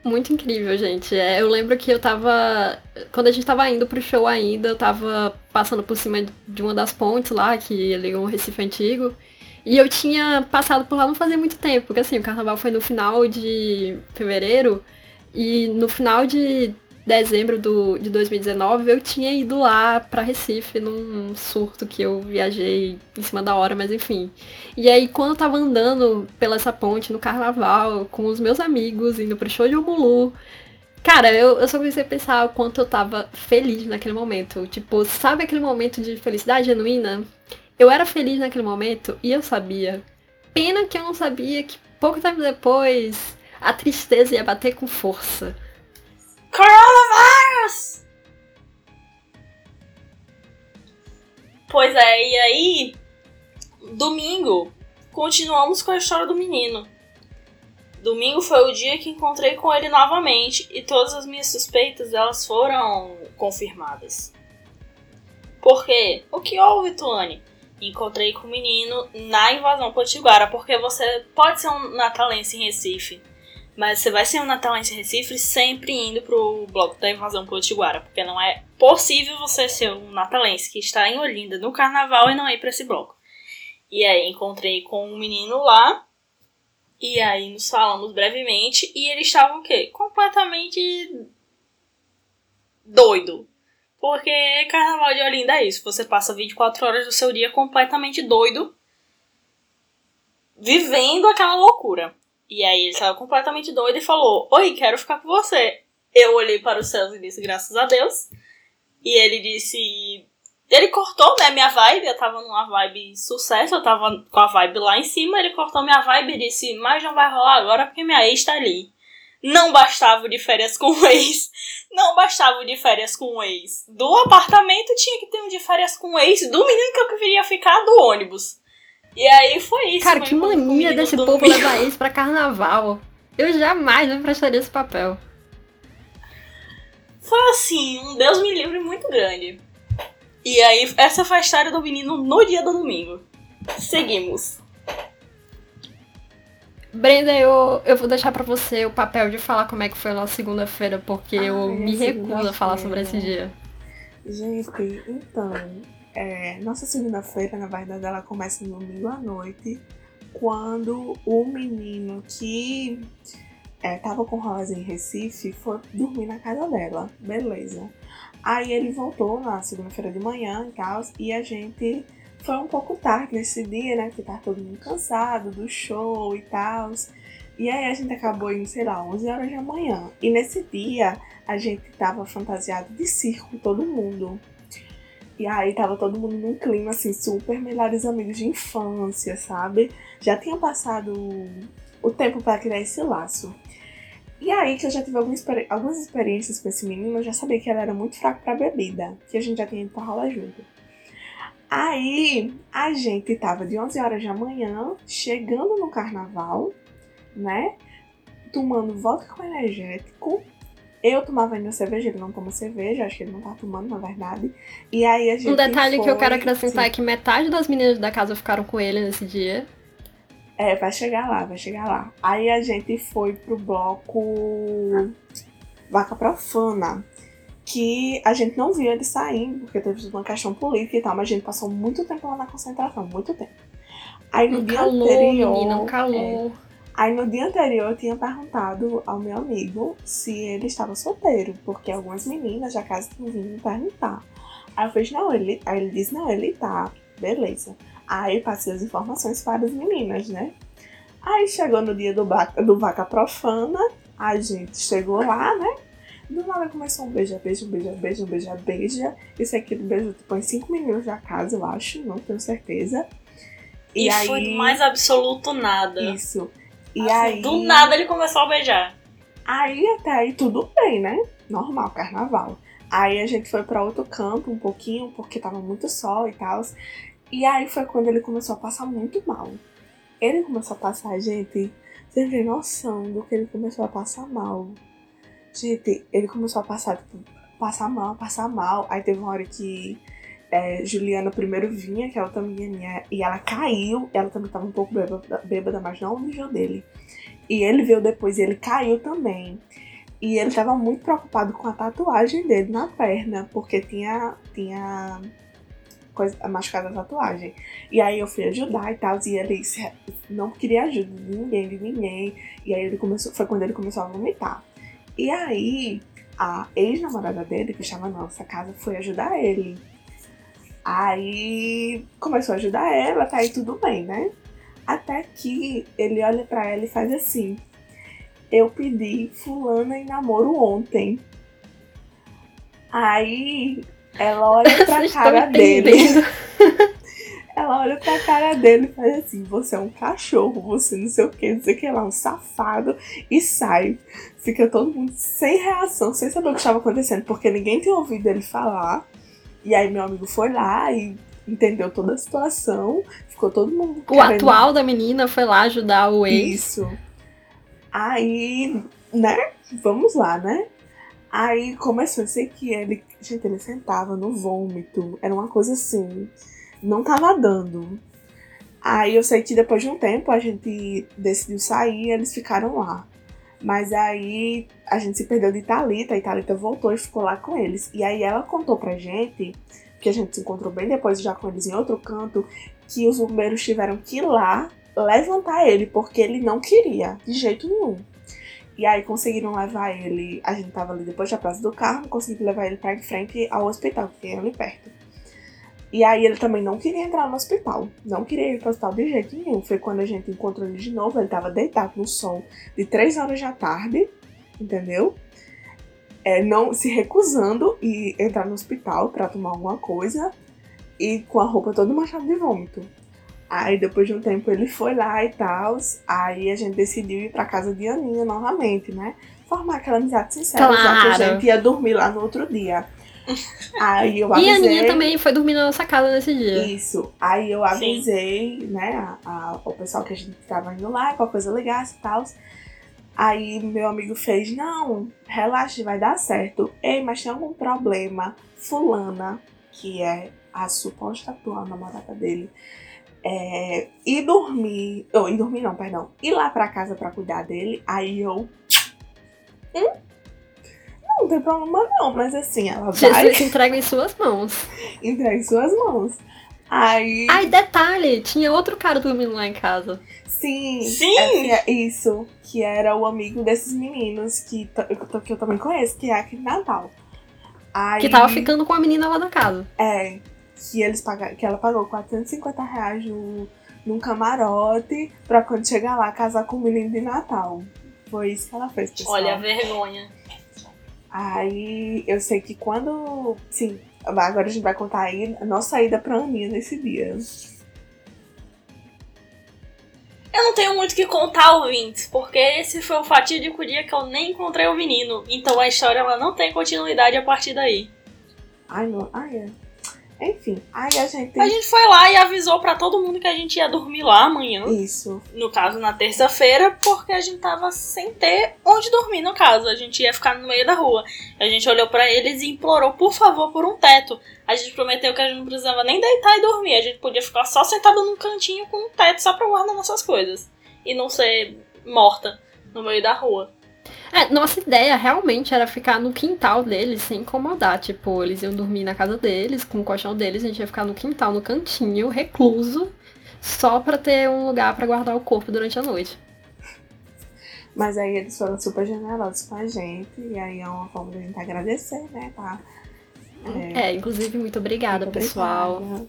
Muito incrível, gente. É, eu lembro que eu tava. Quando a gente tava indo pro show ainda, eu tava passando por cima de uma das pontes lá, que liga um Recife Antigo. E eu tinha passado por lá não fazia muito tempo, porque assim, o carnaval foi no final de fevereiro. E no final de dezembro do, de 2019 eu tinha ido lá para Recife num surto que eu viajei em cima da hora, mas enfim. E aí quando eu tava andando pela essa ponte no carnaval com os meus amigos, indo pro show de Omulu, cara, eu, eu só comecei a pensar o quanto eu tava feliz naquele momento. Tipo, sabe aquele momento de felicidade genuína? Eu era feliz naquele momento e eu sabia. Pena que eu não sabia que pouco tempo depois a tristeza ia bater com força. Coronavirus! Pois é, e aí, domingo, continuamos com a história do menino. Domingo foi o dia que encontrei com ele novamente e todas as minhas suspeitas elas foram confirmadas. Por quê? O que houve, Tuane? Encontrei com o menino na invasão potiguara, porque você pode ser um natalense em Recife, mas você vai ser um natalense Recife sempre indo pro bloco da invasão potiguara, porque não é possível você ser um natalense que está em Olinda no carnaval e não ir para esse bloco. E aí encontrei com um menino lá, e aí nos falamos brevemente, e ele estava o quê? Completamente doido. Porque carnaval de Olinda é isso, você passa 24 horas do seu dia completamente doido, vivendo aquela loucura. E aí ele saiu completamente doido e falou: Oi, quero ficar com você. Eu olhei para os céus e disse: Graças a Deus. E ele disse. Ele cortou, né, minha vibe. Eu tava numa vibe sucesso, eu tava com a vibe lá em cima. Ele cortou minha vibe e disse: Mas não vai rolar agora porque minha ex tá ali. Não bastava de férias com o ex. Não bastava de férias com o ex. Do apartamento tinha que ter um de férias com o ex do menino que eu queria ficar do ônibus. E aí foi isso. Cara, que mania desse povo levar isso pra carnaval. Eu jamais me prestaria esse papel. Foi assim, um Deus me livre muito grande. E aí, essa foi a história do menino no dia do domingo. Seguimos. Brenda, eu, eu vou deixar pra você o papel de falar como é que foi a nossa segunda-feira, porque Ai, eu me recuso a falar sobre esse dia. Gente, então, é, nossa segunda-feira, na verdade, ela começa no domingo à noite, quando o menino que é, tava com Rosa em Recife foi dormir na casa dela. Beleza. Aí ele voltou na segunda-feira de manhã e tal, e a gente foi um pouco tarde nesse dia, né? Porque tava todo mundo cansado do show e tal. E aí a gente acabou indo, sei lá, 11 horas da manhã. E nesse dia a gente tava fantasiado de circo, todo mundo. E aí tava todo mundo num clima assim, super melhores amigos de infância, sabe? Já tinha passado o tempo para criar esse laço. E aí que eu já tive algumas, experiências com esse menino, eu já sabia que ele era muito fraco pra bebida, que a gente já tinha ido pra rola junto. Aí a gente tava de 11 horas da manhã, chegando no carnaval, né? Tomando vodka com energético Eu tomava ainda cerveja, ele não toma cerveja, acho que ele não tá tomando, na verdade. E aí a gente. Um detalhe foi... que eu quero acrescentar Sim. é que metade das meninas da casa ficaram com ele nesse dia. É, vai chegar lá, vai chegar lá. Aí a gente foi pro bloco Vaca Profana. Que a gente não viu ele saindo, porque teve uma questão política e tal, mas a gente passou muito tempo lá na concentração, muito tempo. Aí no Um dia calor, anterior. menina, um é, calor. Aí no dia anterior eu tinha perguntado ao meu amigo se ele estava solteiro, porque algumas meninas da casa tinham vindo me perguntar. Aí eu fiz, não, ele. Aí ele disse, não, ele tá, beleza. Aí passei as informações para as meninas, né? Aí chegou no dia do, ba- do Vaca Profana, a gente chegou lá, né? Do nada começou um beija, beija, beija, beija, beija, beija. Esse aqui do beijo tipo, em cinco minutos da casa, eu acho, não tenho certeza. E, foi do mais absoluto nada. Isso. E Assim, aí. Do nada ele começou a beijar. Aí até aí tudo bem, né? Normal, carnaval. Aí a gente foi pra outro campo um pouquinho, porque tava muito sol e tal. E aí foi quando ele começou a passar muito mal. Ele começou a passar, gente, você tem noção do que ele começou a passar mal. Gente, ele começou a passar, tipo, passar mal, passar mal. Aí teve uma hora que é, Juliana primeiro vinha, que é outra menininha, e ela caiu. Ela também tava um pouco bêbada, bêbada mas não nível dele. E ele veio depois e ele caiu também. E ele tava muito preocupado com a tatuagem dele na perna, porque tinha, tinha coisa, machucado a tatuagem. E aí eu fui ajudar e tal, e ele não queria ajuda de ninguém, de ninguém. E aí ele começou, foi quando ele começou a vomitar. E aí a ex-namorada dele, que estava na nossa casa, foi ajudar ele. Aí começou a ajudar ela, tá aí tudo bem, né? Até que ele olha pra ela e faz assim: Eu pedi fulana em namoro ontem. Aí ela olha pra Vocês cara dele. Ela olha pra cara dele e faz assim: Você é um cachorro, você não sei o que, não sei o que lá, um safado. E sai. Fica todo mundo sem reação, sem saber o que estava acontecendo, porque ninguém tinha ouvido ele falar. E aí meu amigo foi lá e entendeu toda a situação. Ficou todo mundo. O querendo- atual da menina foi lá ajudar o ex. Isso. Aí, né? Vamos lá, né? Aí começou a ser que ele. Gente, ele sentava no vômito. Era uma coisa assim. Não tava dando. Aí eu sei que depois de um tempo a gente decidiu sair e eles ficaram lá. Mas aí a gente se perdeu de Thalita e Thalita voltou e ficou lá com eles. E aí ela contou pra gente, que a gente se encontrou bem depois já com eles em outro canto, que os bombeiros tiveram que ir lá levantar ele, porque ele não queria, de jeito nenhum. E aí conseguiram levar ele, a gente tava ali depois da praça do carro, conseguiram levar ele pra em frente ao hospital, que é ali perto. E aí ele também não queria entrar no hospital, não queria ir pro hospital de jeito nenhum. Foi quando a gente encontrou ele de novo, ele tava deitado no sol de 3 horas da tarde, entendeu? É, não se recusando e entrar no hospital pra tomar alguma coisa e com a roupa toda manchada de vômito. Aí depois de um tempo ele foi lá e tal. Aí a gente decidiu ir pra casa de Aninha novamente, né? Formar aquela amizade sincera, já que a Claro. gente ia dormir lá no outro dia. Aí eu E a avisei. Aninha também foi dormir na nossa casa nesse dia. Isso. Aí eu avisei, né, a, a- o pessoal que a gente tava indo lá, qualquer coisa ligasse e tal. Aí meu amigo fez, não, relaxa, vai dar certo. Ei, mas tem algum problema? Fulana, que é a suposta atual namorada dele, é, ir dormir, ou ir dormir não, perdão, ir lá pra casa pra cuidar dele, aí eu... Hum? Não, não tem problema não, mas assim, ela vai Jesus entrega em suas mãos. entregar em suas mãos. Aí... Ai, detalhe, tinha outro cara dormindo lá em casa. Sim, Sim! é é isso, que era o amigo desses meninos que, que eu também conheço, que é aqui de Natal. Aí, Que tava ficando com a menina lá na casa. É, que, eles pagaram, que ela pagou 450 reais no, num camarote pra quando chegar lá casar com o menino de Natal. Foi isso que ela fez, pessoal. Olha a vergonha. Aí eu sei que quando. Sim, agora a gente vai contar aí a nossa ida pra Aninha nesse dia. Eu não tenho muito o que contar, ouvintes, porque esse foi o fatídico dia que eu nem encontrei o menino. Então a história ela não tem continuidade a partir daí. Ai, não. Ai, é. Enfim, aí a gente. A gente foi lá e avisou para todo mundo que a gente ia dormir lá amanhã. Isso. No caso, na terça-feira, porque a gente tava sem ter onde dormir, no caso. A gente ia ficar no meio da rua. A gente olhou para eles e implorou, por favor, por um teto. A gente prometeu que a gente não precisava nem deitar e dormir. A gente podia ficar só sentado num cantinho com um teto só pra guardar nossas coisas. E não ser morta no meio da rua. É, nossa ideia realmente era ficar no quintal deles sem incomodar. Tipo, eles iam dormir na casa deles, com o colchão deles, a gente ia ficar no quintal, no cantinho, recluso, só pra ter um lugar para guardar o corpo durante a noite. Mas aí eles foram super generosos com a gente, e aí é uma forma de a gente agradecer, né? Tá? É, é inclusive, muito obrigada, muito pessoal. Obrigada.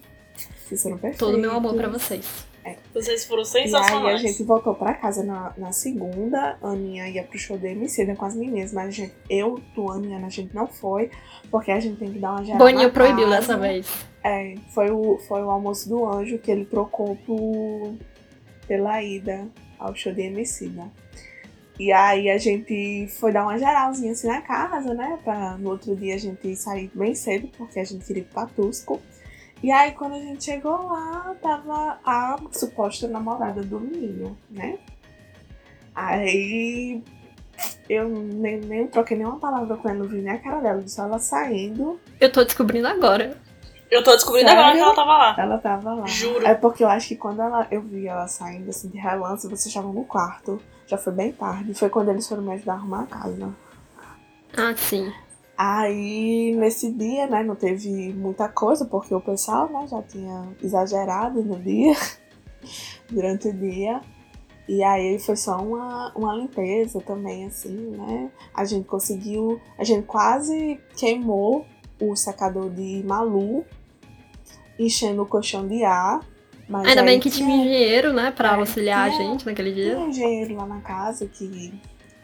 Vocês foram perfeitos. Todo o meu amor para vocês. É. Vocês foram sensacionais. E aí a gente voltou pra casa na, na segunda. A Aninha ia pro show da Emicida com as meninas, mas a gente, eu, Tuane e Ana, a gente não foi, porque a gente tem que dar uma geral. Boninho proibiu casa. dessa vez. É, foi o, foi o almoço do anjo que ele trocou por, pela ida ao show de Emicida. E aí a gente foi dar uma geralzinha assim na casa, né? Pra no outro dia a gente sair bem cedo, porque a gente queria ir pra Tusco. E aí, quando a gente chegou lá, tava a suposta namorada do menino, né? Aí eu nem, nem troquei nenhuma palavra com ela, não vi nem a cara dela, só ela saindo. Eu tô descobrindo agora. Eu tô descobrindo Sério? agora que ela tava lá. Ela tava lá. Juro. É porque eu acho que quando ela, eu vi ela saindo assim de relance, vocês estavam no quarto. Já foi bem tarde. Foi quando eles foram me ajudar a arrumar a casa. Ah, sim. Aí, nesse dia, né, não teve muita coisa, porque o pessoal, né, já tinha exagerado no dia, durante o dia. E aí foi só uma, uma limpeza também, assim, né? A gente conseguiu. A gente quase queimou o secador de Malu, enchendo o colchão de ar. Ainda bem que tinha engenheiro, né, pra é, auxiliar a gente naquele dia. Tinha um engenheiro lá na casa que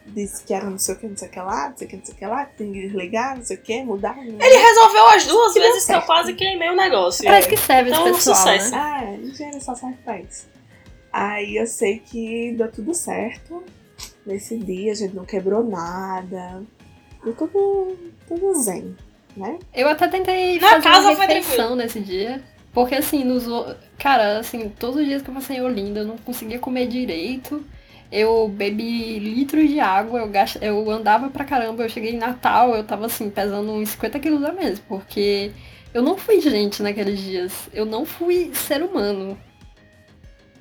disse que era não sei o que, não sei o que lá, não sei o que, não sei o que lá, que tem que desligar, não sei o que, mudar. Não Ele resolveu as duas que vezes que eu quase queimei o negócio. Parece que serve então, esse pessoal, sucesso. né? Ah, engenheiro só serve pra isso. Aí eu sei que deu tudo certo. Nesse dia a gente não quebrou nada. Deu tudo, tudo zen, né? Eu até tentei Na fazer casa uma refeição nesse dia. Porque assim, nos. Cara, assim, todos os dias que eu passei em Olinda, eu não conseguia comer direito eu bebi litros de água, eu, gast... eu andava pra caramba, eu cheguei em Natal, eu tava assim, pesando uns 50 quilos a menos, porque eu não fui gente naqueles dias. Eu não fui ser humano.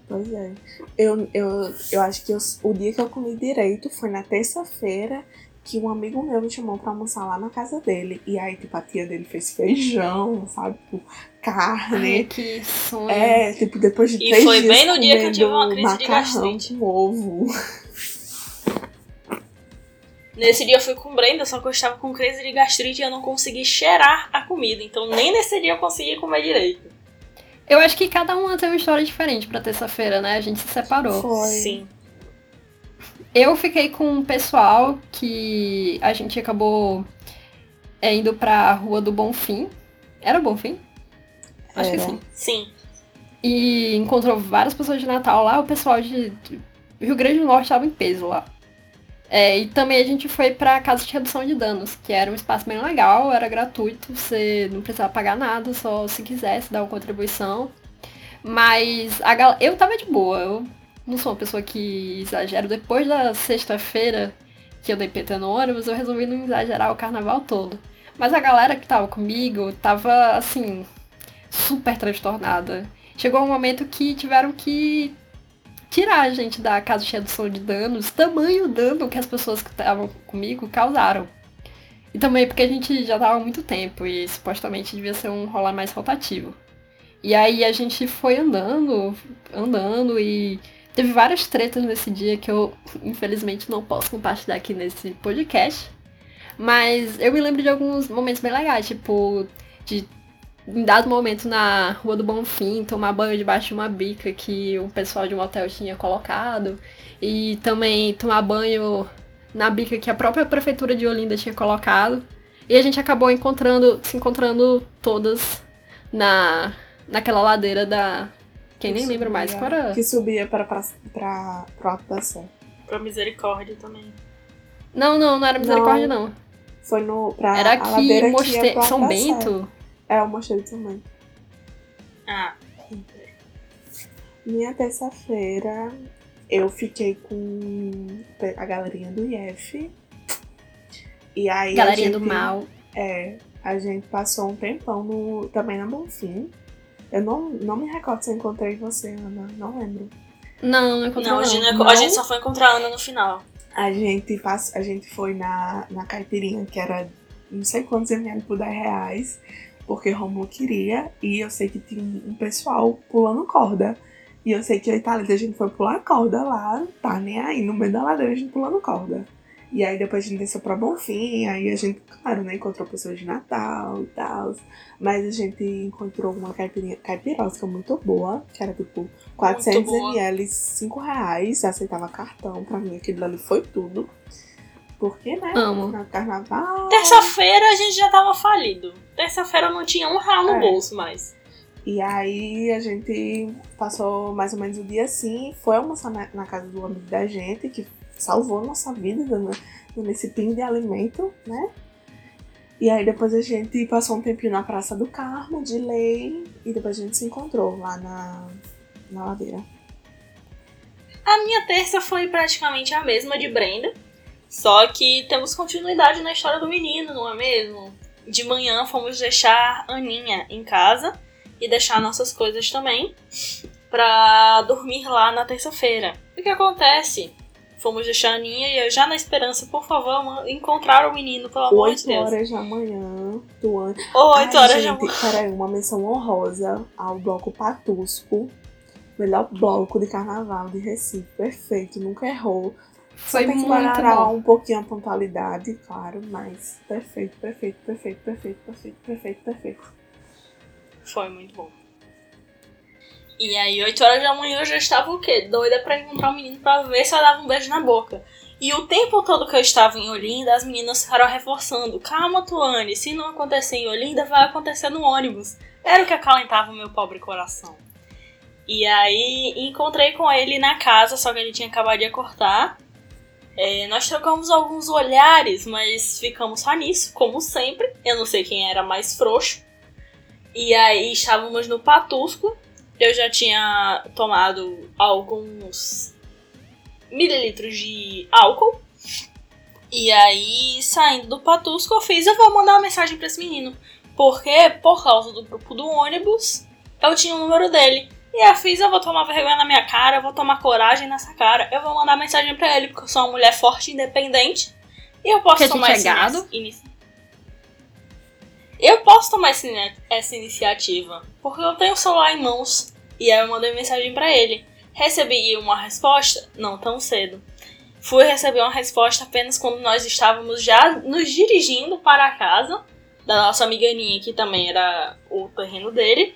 Pois é. Eu, eu, eu acho que eu, o dia que eu comi direito foi na terça-feira que um amigo meu me chamou pra almoçar lá na casa dele. E aí, tipo, a tia dele fez feijão, sabe? Tipo, carne. Ai, que sonho. É, tipo, depois de e três foi dias bem no dia que eu tive uma crise de gastrite. com ovo. Nesse dia eu fui com Brenda, só que eu estava com crise de gastrite e eu não consegui cheirar a comida. Então nem nesse dia eu consegui comer direito. Eu acho que cada uma tem uma história diferente pra terça-feira, né? A gente se separou. Foi. Sim. Eu fiquei com um pessoal que a gente acabou é, indo pra Rua do Bonfim. Era Bonfim? Acho Era. que sim. Sim. E encontrou várias pessoas de Natal lá. O pessoal de, de Rio Grande do Norte estava em peso lá. É, e também a gente foi pra Casa de Redução de Danos, que era um espaço bem legal, era gratuito, você não precisava pagar nada, só se quisesse dar uma contribuição. Mas a gal... eu tava de boa, eu não sou uma pessoa que exagero. Depois da sexta-feira que eu dei PT no ônibus, eu resolvi não exagerar o carnaval todo. Mas a galera que tava comigo tava, assim, super transtornada. Chegou um momento que tiveram que tirar a gente da casa de redução de danos, tamanho dano que as pessoas que estavam comigo causaram. E também porque a gente já tava há muito tempo e supostamente devia ser um rolar mais rotativo. E aí a gente foi andando, andando e Teve várias tretas nesse dia que eu, infelizmente, não posso compartilhar aqui nesse podcast. Mas eu me lembro de alguns momentos bem legais, tipo, de em dado momento na Rua do Bonfim, tomar banho debaixo de uma bica que o pessoal de um hotel tinha colocado. E também tomar banho na bica que a própria prefeitura de Olinda tinha colocado. E a gente acabou encontrando, se encontrando todas na, naquela ladeira da, quem nem lembra mais qual era. Que subia para, para, para Alto da Sé. Pra Misericórdia também. Não, não, não era Misericórdia, não. Foi no. Pra era aqui, Moste... que São. Bento. É, o Mosteiro de São Bento. Ah. Minha terça-feira eu fiquei com a galerinha do IF. E aí. Galerinha gente, do mal. É, a gente passou um tempão no, também na Bonfim. Eu não, não me recordo se eu encontrei você, Ana. Não lembro. Não, não encontrei. Não. A, gente, não. a gente só foi encontrar a Ana no final. A gente, pass... a gente foi na, na caipirinha, que era não sei quantos ml por 10 reais, porque Romulo queria, e eu sei que tinha um pessoal pulando corda. E eu sei que a Itália, a gente foi pular corda lá, tá nem aí, no meio da ladeira a gente pulando corda. E aí depois a gente desceu pra Bonfim, aí a gente, claro, né, encontrou pessoas de Natal e tal. Mas a gente encontrou uma caipirinha, caipirosca muito boa, que era tipo 400 ml, 5 reais, aceitava cartão. Pra mim aquilo ali foi tudo. Porque, né? Amo. No carnaval. Terça-feira a gente já tava falido. Terça-feira não tinha um real no é. bolso mais. E aí a gente passou mais ou menos o dia assim, foi almoçar na, na casa do amigo da gente, que salvou nossa vida dando, esse pingo de alimento, né? E aí depois a gente passou um tempinho na Praça do Carmo, de lei, e depois a gente se encontrou lá na, na ladeira. A minha terça foi praticamente a mesma de Brenda, só que temos continuidade na história do menino, não é mesmo? De manhã fomos deixar Aninha em casa e deixar nossas coisas também pra dormir lá na terça-feira. O que acontece? Fomos deixar a Aninha e eu já na esperança, por favor, encontrar o menino, pelo amor de Deus. 8 horas da manhã do ano. 8 horas da manhã. Peraí, uma menção honrosa ao bloco Patusco. Melhor bloco de carnaval de Recife. Perfeito, nunca errou. Foi Só tem que melhorar um pouquinho a pontualidade, claro, mas perfeito, perfeito, perfeito, perfeito, perfeito, perfeito, perfeito. Foi muito bom. E aí, 8 horas da manhã eu já estava o quê? Doida pra encontrar o um menino pra ver se ela dava um beijo na boca. E o tempo todo que eu estava em Olinda, as meninas ficaram reforçando: Calma, Tuane, se não acontecer em Olinda, vai acontecer no ônibus. Era o que acalentava o meu pobre coração. E aí, encontrei com ele na casa, só que ele tinha acabado de cortar. É, nós trocamos alguns olhares, mas ficamos só nisso, como sempre. Eu não sei quem era mais frouxo. E aí estávamos no Patusco, eu já tinha tomado alguns mililitros de álcool. E aí, saindo do patusco, eu fiz, eu vou mandar uma mensagem para esse menino. Porque, por causa do grupo do ônibus, eu tinha o número dele. E eu fiz, eu vou tomar vergonha na minha cara, eu vou tomar coragem nessa cara. Eu vou mandar mensagem para ele, porque eu sou uma mulher forte e independente. E eu posso que tomar esse inici... Eu posso tomar essa iniciativa, porque eu tenho o celular em mãos. E aí eu mandei mensagem para ele. Recebi uma resposta? Não tão cedo. Fui receber uma resposta apenas quando nós estávamos já nos dirigindo para a casa da nossa amiga Aninha, que também era o terreno dele,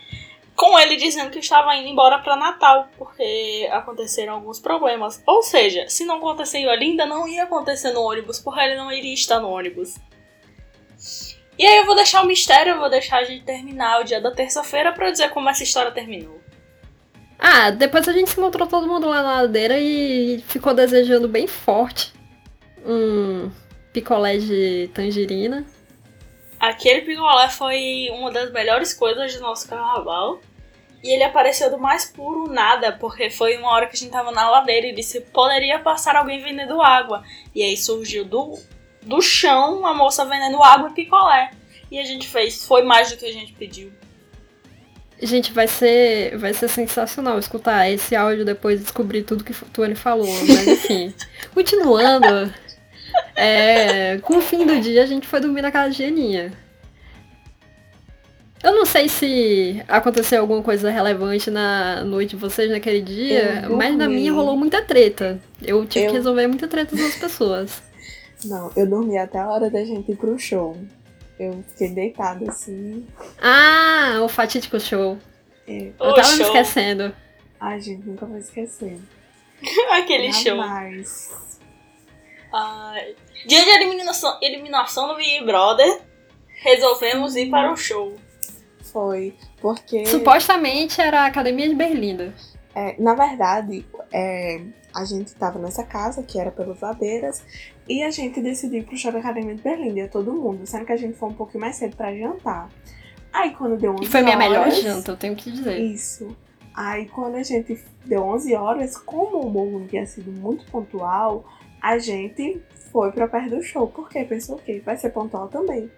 com ele dizendo que estava indo embora para Natal, porque aconteceram alguns problemas. Ou seja, se não aconteceu ainda não ia acontecer no ônibus, porque ele não iria estar no ônibus. E aí eu vou deixar o mistério, eu vou deixar a gente terminar o dia da terça-feira para dizer como essa história terminou. Ah, depois a gente se encontrou todo mundo lá na ladeira e ficou desejando bem forte um picolé de tangerina. Aquele picolé foi uma das melhores coisas do nosso carnaval. E ele apareceu do mais puro nada, porque foi uma hora que a gente tava na ladeira e disse poderia passar alguém vendendo água. E aí surgiu do do chão uma moça vendendo água e picolé. E a gente fez, foi mais do que a gente pediu. Gente, vai ser, vai ser sensacional escutar esse áudio depois de descobrir tudo que o Tuane falou. Mas enfim, continuando, é, com o fim do dia a gente foi dormir na casa de Aninha. Eu não sei se aconteceu alguma coisa relevante na noite de vocês naquele dia, mas na minha rolou muita treta. Eu tive eu... que resolver muita treta das pessoas. Não, eu dormi até a hora da gente ir pro show. Eu fiquei deitada assim. Ah, o fatídico show. É. Eu o tava show. me esquecendo. Ai, gente, nunca vou esquecer. Aquele Jamais. show. Ai. Dia de eliminação, eliminação do Big Brother, resolvemos ir para o show. Foi, porque. Supostamente era a Academia de Berlinda. É, na verdade, é, a gente estava nessa casa, que era pelas ladeiras, e a gente decidiu ir pro show da Academia de Berlim, todo mundo, sendo que a gente foi um pouquinho mais cedo para jantar. Aí quando deu 11 horas... E foi minha melhor janta, eu tenho que dizer. Isso. Aí quando a gente deu 11 horas, como o bolo tinha sido muito pontual, a gente foi pra perto do show. Porque pensou, ok, vai ser pontual também.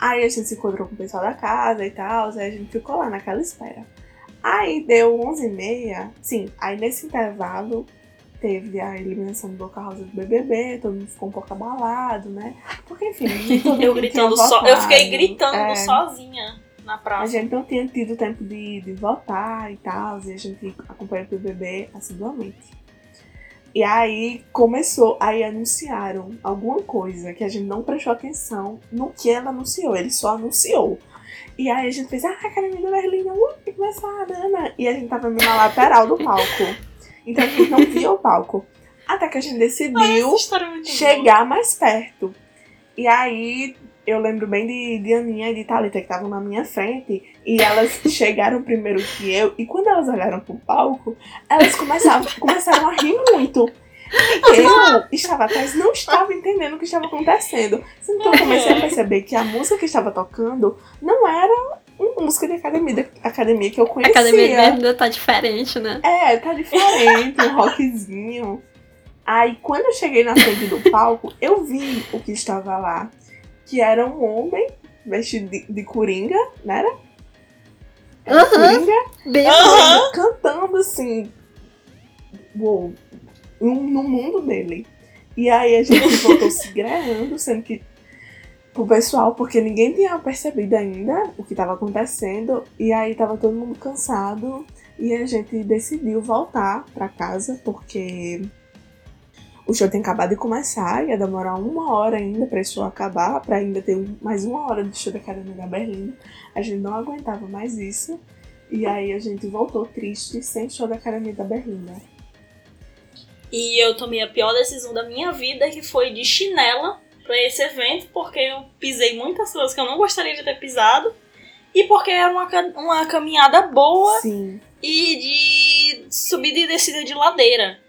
Aí a gente se encontrou com o pessoal da casa e tal, aí a gente ficou lá naquela espera. Aí deu 11h30, sim, aí nesse intervalo teve a eliminação do Boca Rosa do BBB, todo mundo ficou um pouco abalado, né? Porque enfim, eu gritando so, eu fiquei gritando é, sozinha na praça. A gente não tinha tido tempo de, de votar e tal, e a gente acompanhou o BBB assiduamente. E aí começou, aí anunciaram alguma coisa que a gente não prestou atenção no que ela anunciou, ele só anunciou. E aí a gente fez, ah, Carolina Berlina, uh, vai começar, Ana. E a gente tava na lateral do palco. Então a gente não via o palco. Até que a gente decidiu é chegar mais perto. E aí eu lembro bem de, de Aninha e de Thalita que estavam na minha frente e elas chegaram primeiro que eu. E quando elas olharam pro palco, elas começaram, começaram a rir muito. E eu estava atrás, não estava entendendo o que estava acontecendo. Então eu comecei a perceber que a música que estava tocando não era música de academia, academia que eu conhecia. A academia ainda tá diferente, né? É, tá diferente, um rockzinho. Aí quando eu cheguei na frente do palco, eu vi o que estava lá que era um homem vestido de, de coringa, né? Era? Era Coringa. Bem uhum. cantando assim. Uou, no, no mundo dele. E aí a gente voltou se greando, sendo que pro pessoal, porque ninguém tinha percebido ainda o que estava acontecendo. E aí tava todo mundo cansado. E a gente decidiu voltar para casa, porque o show tem acabado de começar, ia demorar uma hora ainda para esse show acabar, para ainda ter mais uma hora de show da Academia da Berlim. A gente não aguentava mais isso. E aí a gente voltou triste, sem show da Academia da Berlim. Né? E eu tomei a pior decisão da minha vida, que foi de chinela para esse evento, porque eu pisei muitas coisas que eu não gostaria de ter pisado. E porque era uma, uma caminhada boa Sim. e de subida e descida de ladeira.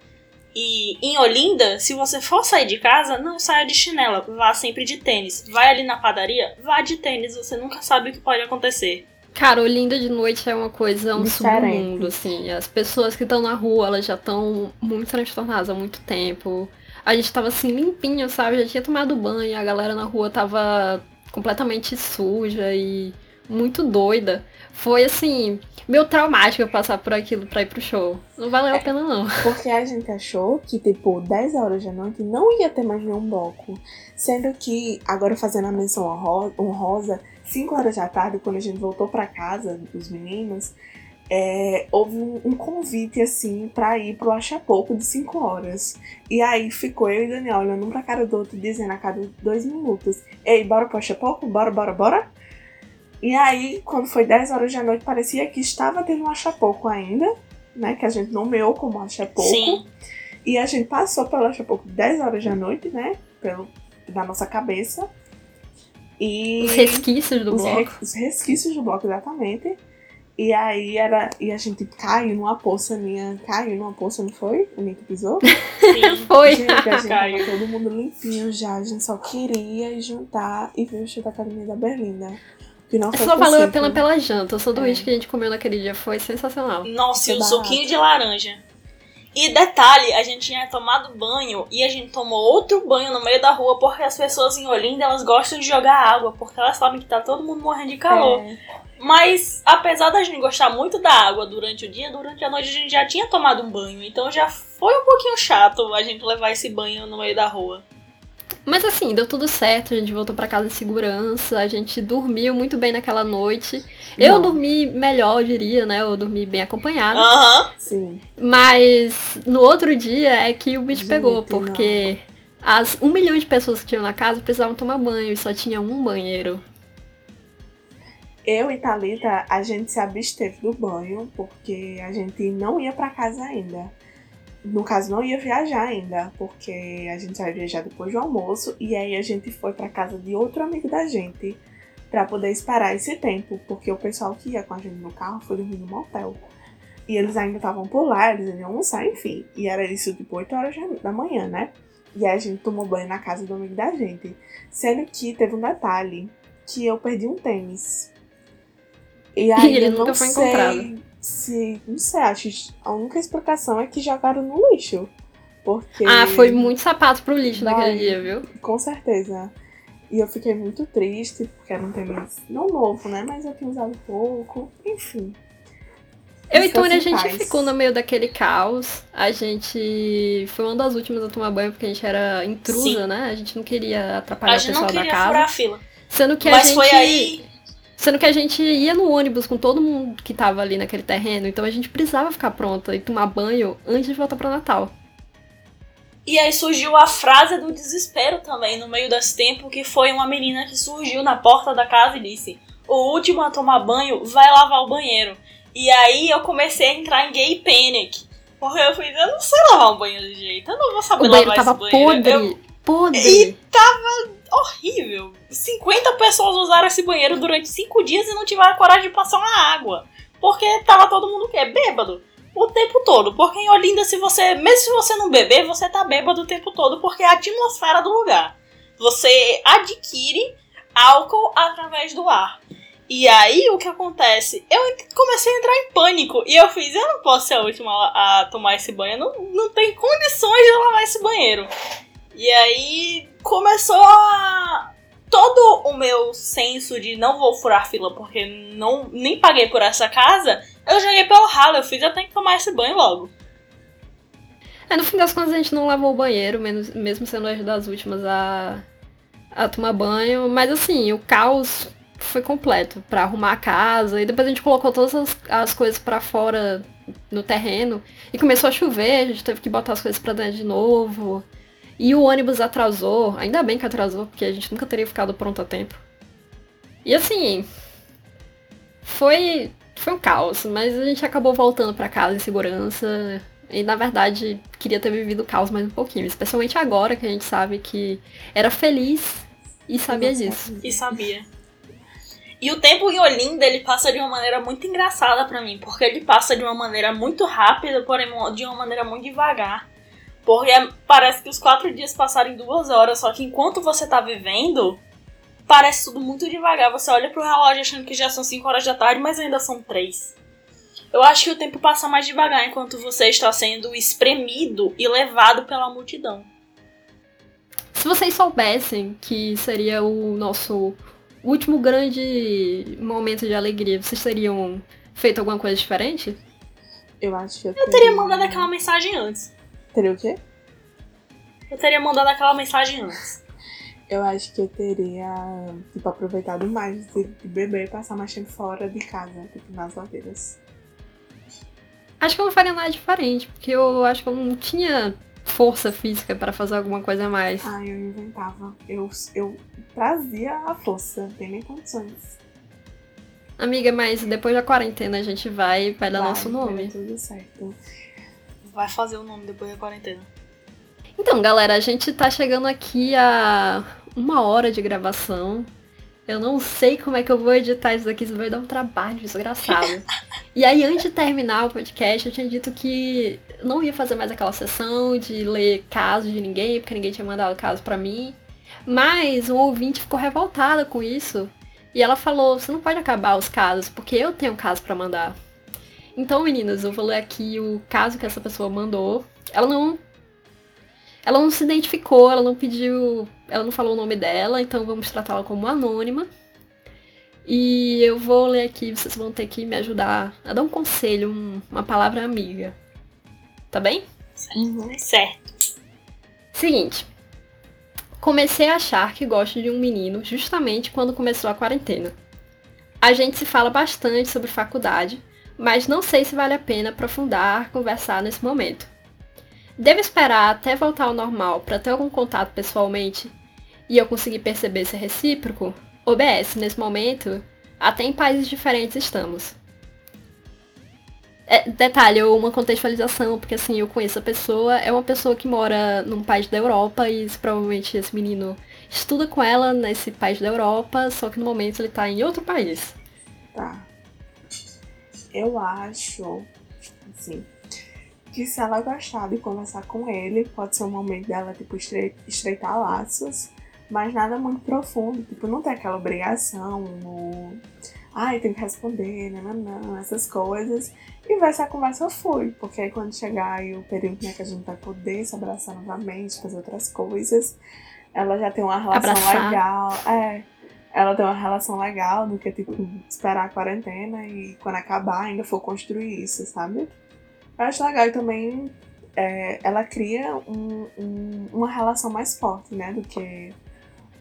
E em Olinda, se você for sair de casa, não saia de chinela, vá sempre de tênis. Vai ali na padaria, vá de tênis, você nunca sabe o que pode acontecer. Cara, Olinda de noite é uma coisa, um Diferente. submundo, assim. As pessoas que estão na rua, elas já estão muito transtornadas há muito tempo. A gente tava assim, limpinho, sabe? Já tinha tomado banho, a galera na rua tava completamente suja e muito doida. Foi assim, meio traumático passar por aquilo pra ir pro show. Não valeu é, a pena, não. Porque a gente achou que, tipo, 10 horas da noite não ia ter mais nenhum bloco. Sendo que, agora fazendo a menção honrosa, 5 horas da tarde, quando a gente voltou pra casa, os meninos, é, houve um, um, convite, assim, pra ir pro Acha Pouco de 5 horas. E aí ficou eu e Daniel olhando um pra cara do outro, dizendo a cada dois minutos: Ei, bora pro Acha Pouco? Bora, bora, bora? E aí, quando foi 10 horas da noite, parecia que estava tendo um achapoco ainda, né? Que a gente nomeou como achapoco. Sim. E a gente passou pelo achapoco 10 horas da noite, né? Pelo, na nossa cabeça. E os resquícios do os bloco. Re, os resquícios do bloco, exatamente. E aí era. E a gente caiu numa poça minha. Caiu numa poça, não foi? A minha que pisou? Sim. foi. Gente, a gente tava todo mundo limpinho já. A gente só queria juntar e ver o show da Academia da Berlinda. Que não foi Só valeu a pena pela janta. O sanduíche é. que a gente comeu naquele dia foi sensacional. Nossa, e o suquinho de laranja. E detalhe, a gente tinha tomado banho e a gente tomou outro banho no meio da rua porque as pessoas em Olinda elas gostam de jogar água porque elas sabem que tá todo mundo morrendo de calor. É. Mas apesar da gente gostar muito da água durante o dia, durante a noite a gente já tinha tomado um banho, então já foi um pouquinho chato a gente levar esse banho no meio da rua. Mas assim, deu tudo certo, a gente voltou para casa em segurança, a gente dormiu muito bem naquela noite. Eu Não. dormi melhor, eu diria, né? Eu dormi bem acompanhada. Aham. Uhum. Sim. Mas no outro dia é que o bicho gente, pegou, porque não. as um milhão de pessoas que tinham na casa precisavam tomar banho e só tinha um banheiro. Eu e Thalita, a gente se absteve do banho porque a gente não ia para casa ainda no caso, não ia viajar ainda, porque a gente ia viajar depois do almoço e aí a gente foi para casa de outro amigo da gente para poder esperar esse tempo, porque o pessoal que ia com a gente no carro foi dormir no motel. E eles ainda estavam por lá, eles iam almoçar, enfim. E era isso tipo 8 horas da manhã, né? E aí a gente tomou banho na casa do amigo da gente. Sendo que teve um detalhe, que eu perdi um tênis. E aí e ele nunca foi sei encontrado. Se, não sei, acho a única explicação é que jogaram no lixo. Porque. Ah, foi muito sapato pro lixo Vai, naquele dia, viu? Com certeza. E eu fiquei muito triste, porque era um tênis não novo, né? Mas eu tinha usado pouco. Enfim. Eu e Tony, a gente paz. ficou no meio daquele caos. A gente foi uma das últimas a tomar banho porque a gente era intrusa, Sim. né? A gente não queria atrapalhar o pessoal da casa. Furar a fila. Sendo que Mas a gente. Foi aí... Sendo que a gente ia no ônibus com todo mundo que tava ali naquele terreno, então a gente precisava ficar pronta e tomar banho antes de voltar para Natal. E aí surgiu a frase do desespero também no meio desse tempo, que foi uma menina que surgiu na porta da casa e disse: O último a tomar banho vai lavar o banheiro. E aí eu comecei a entrar em gay panic. Porque eu falei, eu não sei lavar um banheiro de jeito, eu não vou saber o lavar tava esse banheiro. Podre, eu... podre. E tava horrível. 50 pessoas usaram esse banheiro durante 5 dias e não tiveram coragem de passar uma água. Porque tava todo mundo o quê? Bêbado o tempo todo. Porque em Olinda, se você, mesmo se você não beber, você tá bêbado o tempo todo, porque é a atmosfera do lugar. Você adquire álcool através do ar. E aí o que acontece? Eu comecei a entrar em pânico e eu fiz, eu não posso ser a última a tomar esse banho, não, não tem condições de lavar esse banheiro. E aí começou a todo o meu senso de não vou furar fila porque não nem paguei por essa casa eu joguei pelo ralo, eu fiz, tenho que tomar esse banho logo. É, no fim das contas a gente não lavou o banheiro, mesmo sendo as das últimas a, a tomar banho. Mas assim, o caos foi completo para arrumar a casa. E depois a gente colocou todas as, as coisas para fora no terreno. E começou a chover, a gente teve que botar as coisas pra dentro de novo. E o ônibus atrasou, ainda bem que atrasou, porque a gente nunca teria ficado pronto a tempo. E assim, foi foi um caos, mas a gente acabou voltando para casa em segurança. E na verdade, queria ter vivido o caos mais um pouquinho. Especialmente agora que a gente sabe que era feliz e sabia disso. E sabia. E o tempo em Olinda, ele passa de uma maneira muito engraçada para mim. Porque ele passa de uma maneira muito rápida, porém de uma maneira muito devagar. Porque parece que os quatro dias passaram em duas horas. Só que enquanto você tá vivendo, parece tudo muito devagar. Você olha pro relógio achando que já são 5 horas da tarde, mas ainda são 3. Eu acho que o tempo passa mais devagar enquanto você está sendo espremido e levado pela multidão. Se vocês soubessem que seria o nosso último grande momento de alegria, vocês teriam feito alguma coisa diferente? Eu acho que eu, eu teria mandado aquela mensagem antes. Teria o quê? Eu teria mandado aquela mensagem antes eu acho que eu teria, tipo, aproveitado mais de, beber e passar mais tempo fora de casa, tipo, nas ladeiras. Acho que eu não faria nada diferente, porque eu acho que eu não tinha força física para fazer alguma coisa a mais. Ah, eu inventava. Eu, eu trazia a força, tem nem condições. Amiga, mas depois da quarentena a gente vai vai dar vai, nosso nome. Vai tudo certo. Vai fazer o nome depois da quarentena. Então, galera, a gente tá chegando aqui a uma hora de gravação. Eu não sei como é que eu vou editar isso daqui, isso vai dar um trabalho desgraçado. e aí, antes de terminar o podcast, eu tinha dito que não ia fazer mais aquela sessão de ler casos de ninguém, porque ninguém tinha mandado caso para mim. Mas um ouvinte ficou revoltada com isso. E ela falou: você não pode acabar os casos, porque eu tenho um caso para mandar. Então, meninas, eu vou ler aqui o caso que essa pessoa mandou. Ela não ela não se identificou, ela não pediu, ela não falou o nome dela, então vamos tratá-la como anônima. E eu vou ler aqui, vocês vão ter que me ajudar a dar um conselho, um, uma palavra amiga. Tá bem? Uhum. Certo. Seguinte. Comecei a achar que gosto de um menino justamente quando começou a quarentena. A gente se fala bastante sobre faculdade, mas não sei se vale a pena aprofundar, conversar nesse momento. Devo esperar até voltar ao normal para ter algum contato pessoalmente e eu conseguir perceber se é recíproco? OBS, nesse momento, até em países diferentes estamos. É, detalhe, uma contextualização, porque assim, eu conheço a pessoa, é uma pessoa que mora num país da Europa e provavelmente esse menino estuda com ela nesse país da Europa, só que no momento ele tá em outro país. Tá. Eu acho, assim, que se ela gostar de conversar com ele, pode ser um momento dela, tipo, estreitar laços, mas nada muito profundo, tipo, não tem aquela obrigação, no... ai, tem que responder, não, não, não, essas coisas. E vai ser a conversa flui, porque aí quando chegar aí o período né, que a gente vai poder se abraçar novamente, fazer outras coisas, ela já tem uma relação Abraçar. legal. É, ela tem uma relação legal do que, tipo, esperar a quarentena e quando acabar ainda for construir isso, sabe? Eu acho legal e também é, ela cria um, um, uma relação mais forte, né? Do que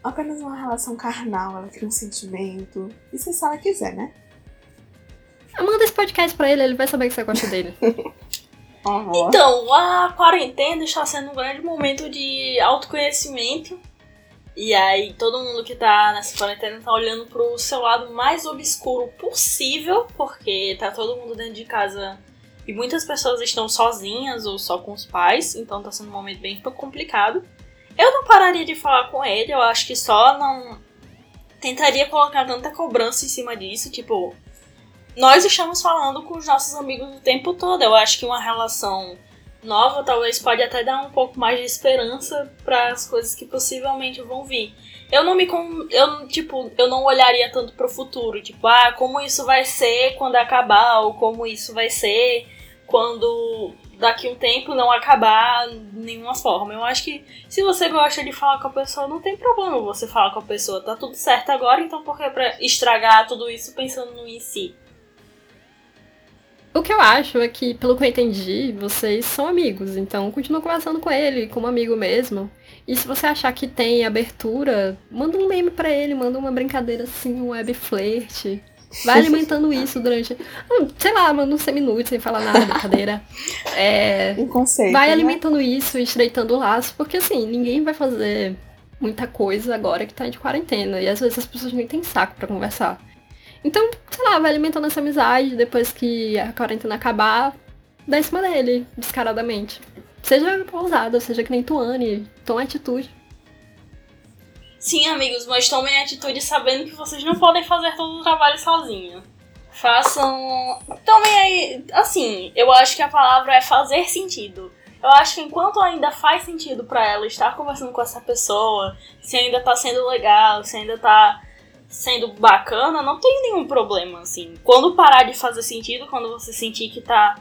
apenas uma relação carnal. Ela cria um sentimento. Isso se ela quiser, né? Manda esse podcast pra ele, ele vai saber que você gosta dele. então, a quarentena está sendo um grande momento de autoconhecimento e aí todo mundo que tá nessa quarentena tá olhando pro seu lado mais obscuro possível, porque tá todo mundo dentro de casa e muitas pessoas estão sozinhas ou só com os pais, então tá sendo um momento bem complicado. Eu não pararia de falar com ele, eu acho que só não tentaria colocar tanta cobrança em cima disso, tipo, nós estamos falando com os nossos amigos o tempo todo. Eu acho que uma relação nova, talvez pode até dar um pouco mais de esperança para as coisas que possivelmente vão vir. Eu não me eu tipo, eu não olharia tanto pro futuro, tipo, ah, como isso vai ser quando acabar ou como isso vai ser quando daqui um tempo não acabar de nenhuma forma. Eu acho que se você gosta de falar com a pessoa, não tem problema você falar com a pessoa. Tá tudo certo agora, então por que pra estragar tudo isso pensando no em si? O que eu acho é que, pelo que eu entendi, vocês são amigos, então continua conversando com ele, como amigo mesmo. E se você achar que tem abertura, manda um meme para ele, manda uma brincadeira assim, um web flirt. Vai alimentando isso durante. Hum, sei lá, manda uns 100 minutos sem falar nada, brincadeira. É, um conceito. Vai né? alimentando isso, estreitando o laço, porque assim, ninguém vai fazer muita coisa agora que tá de quarentena. E às vezes as pessoas nem têm saco para conversar. Então, sei lá, vai alimentando essa amizade, depois que a quarentena acabar, dá em cima dele, descaradamente. Seja ousado, seja que nem Tuane, tome atitude. Sim, amigos, mas tomem atitude sabendo que vocês não podem fazer todo o trabalho sozinho. Façam. Tomem aí. Assim, eu acho que a palavra é fazer sentido. Eu acho que enquanto ainda faz sentido para ela estar conversando com essa pessoa, se ainda tá sendo legal, se ainda tá sendo bacana, não tem nenhum problema, assim. Quando parar de fazer sentido, quando você sentir que tá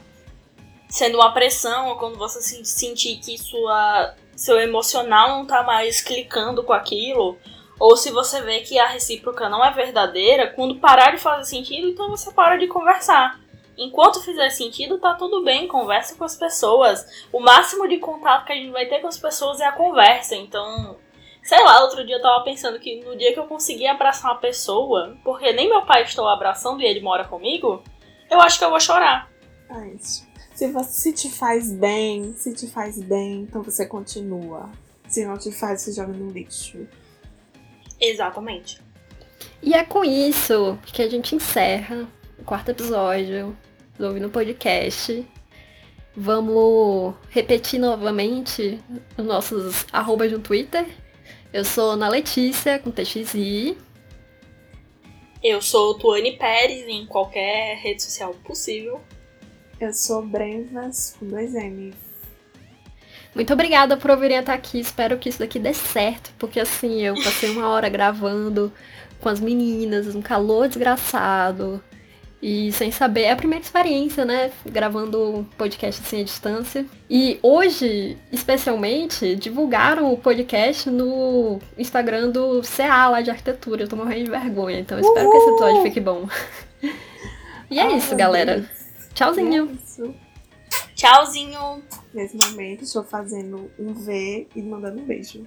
sendo uma pressão, ou quando você sentir que sua, seu emocional não tá mais clicando com aquilo, ou se você vê que a recíproca não é verdadeira, quando parar de fazer sentido, então você para de conversar. Enquanto fizer sentido, tá tudo bem, conversa com as pessoas. O máximo de contato que a gente vai ter com as pessoas é a conversa, então Sei lá, outro dia eu tava pensando que no dia que eu conseguir abraçar uma pessoa, porque nem meu pai estou abraçando e ele mora comigo, eu acho que eu vou chorar. É isso. Se, você, se te faz bem, se te faz bem, então você continua. Se não te faz, você joga no lixo. Exatamente. E é com isso que a gente encerra o quarto episódio do Ouvindo Podcast. Vamos repetir novamente os nossos arrobas no Twitter, eu sou Ana Letícia, com TXI. Eu sou Tuane Pérez, em qualquer rede social possível. Eu sou Brevas, com dois M's. Muito obrigada por ouvirem até aqui. Espero que isso daqui dê certo, porque assim, eu passei uma hora gravando com as meninas, um calor desgraçado. E sem saber, é a primeira experiência, né? Gravando podcast assim à distância. E hoje, especialmente, divulgaram o podcast no Instagram do CA lá de arquitetura. Eu tô morrendo de vergonha, então espero que esse episódio fique bom. e é isso, galera. Deus. Tchauzinho. É isso. Tchauzinho. Nesse momento, estou fazendo um V e mandando um beijo.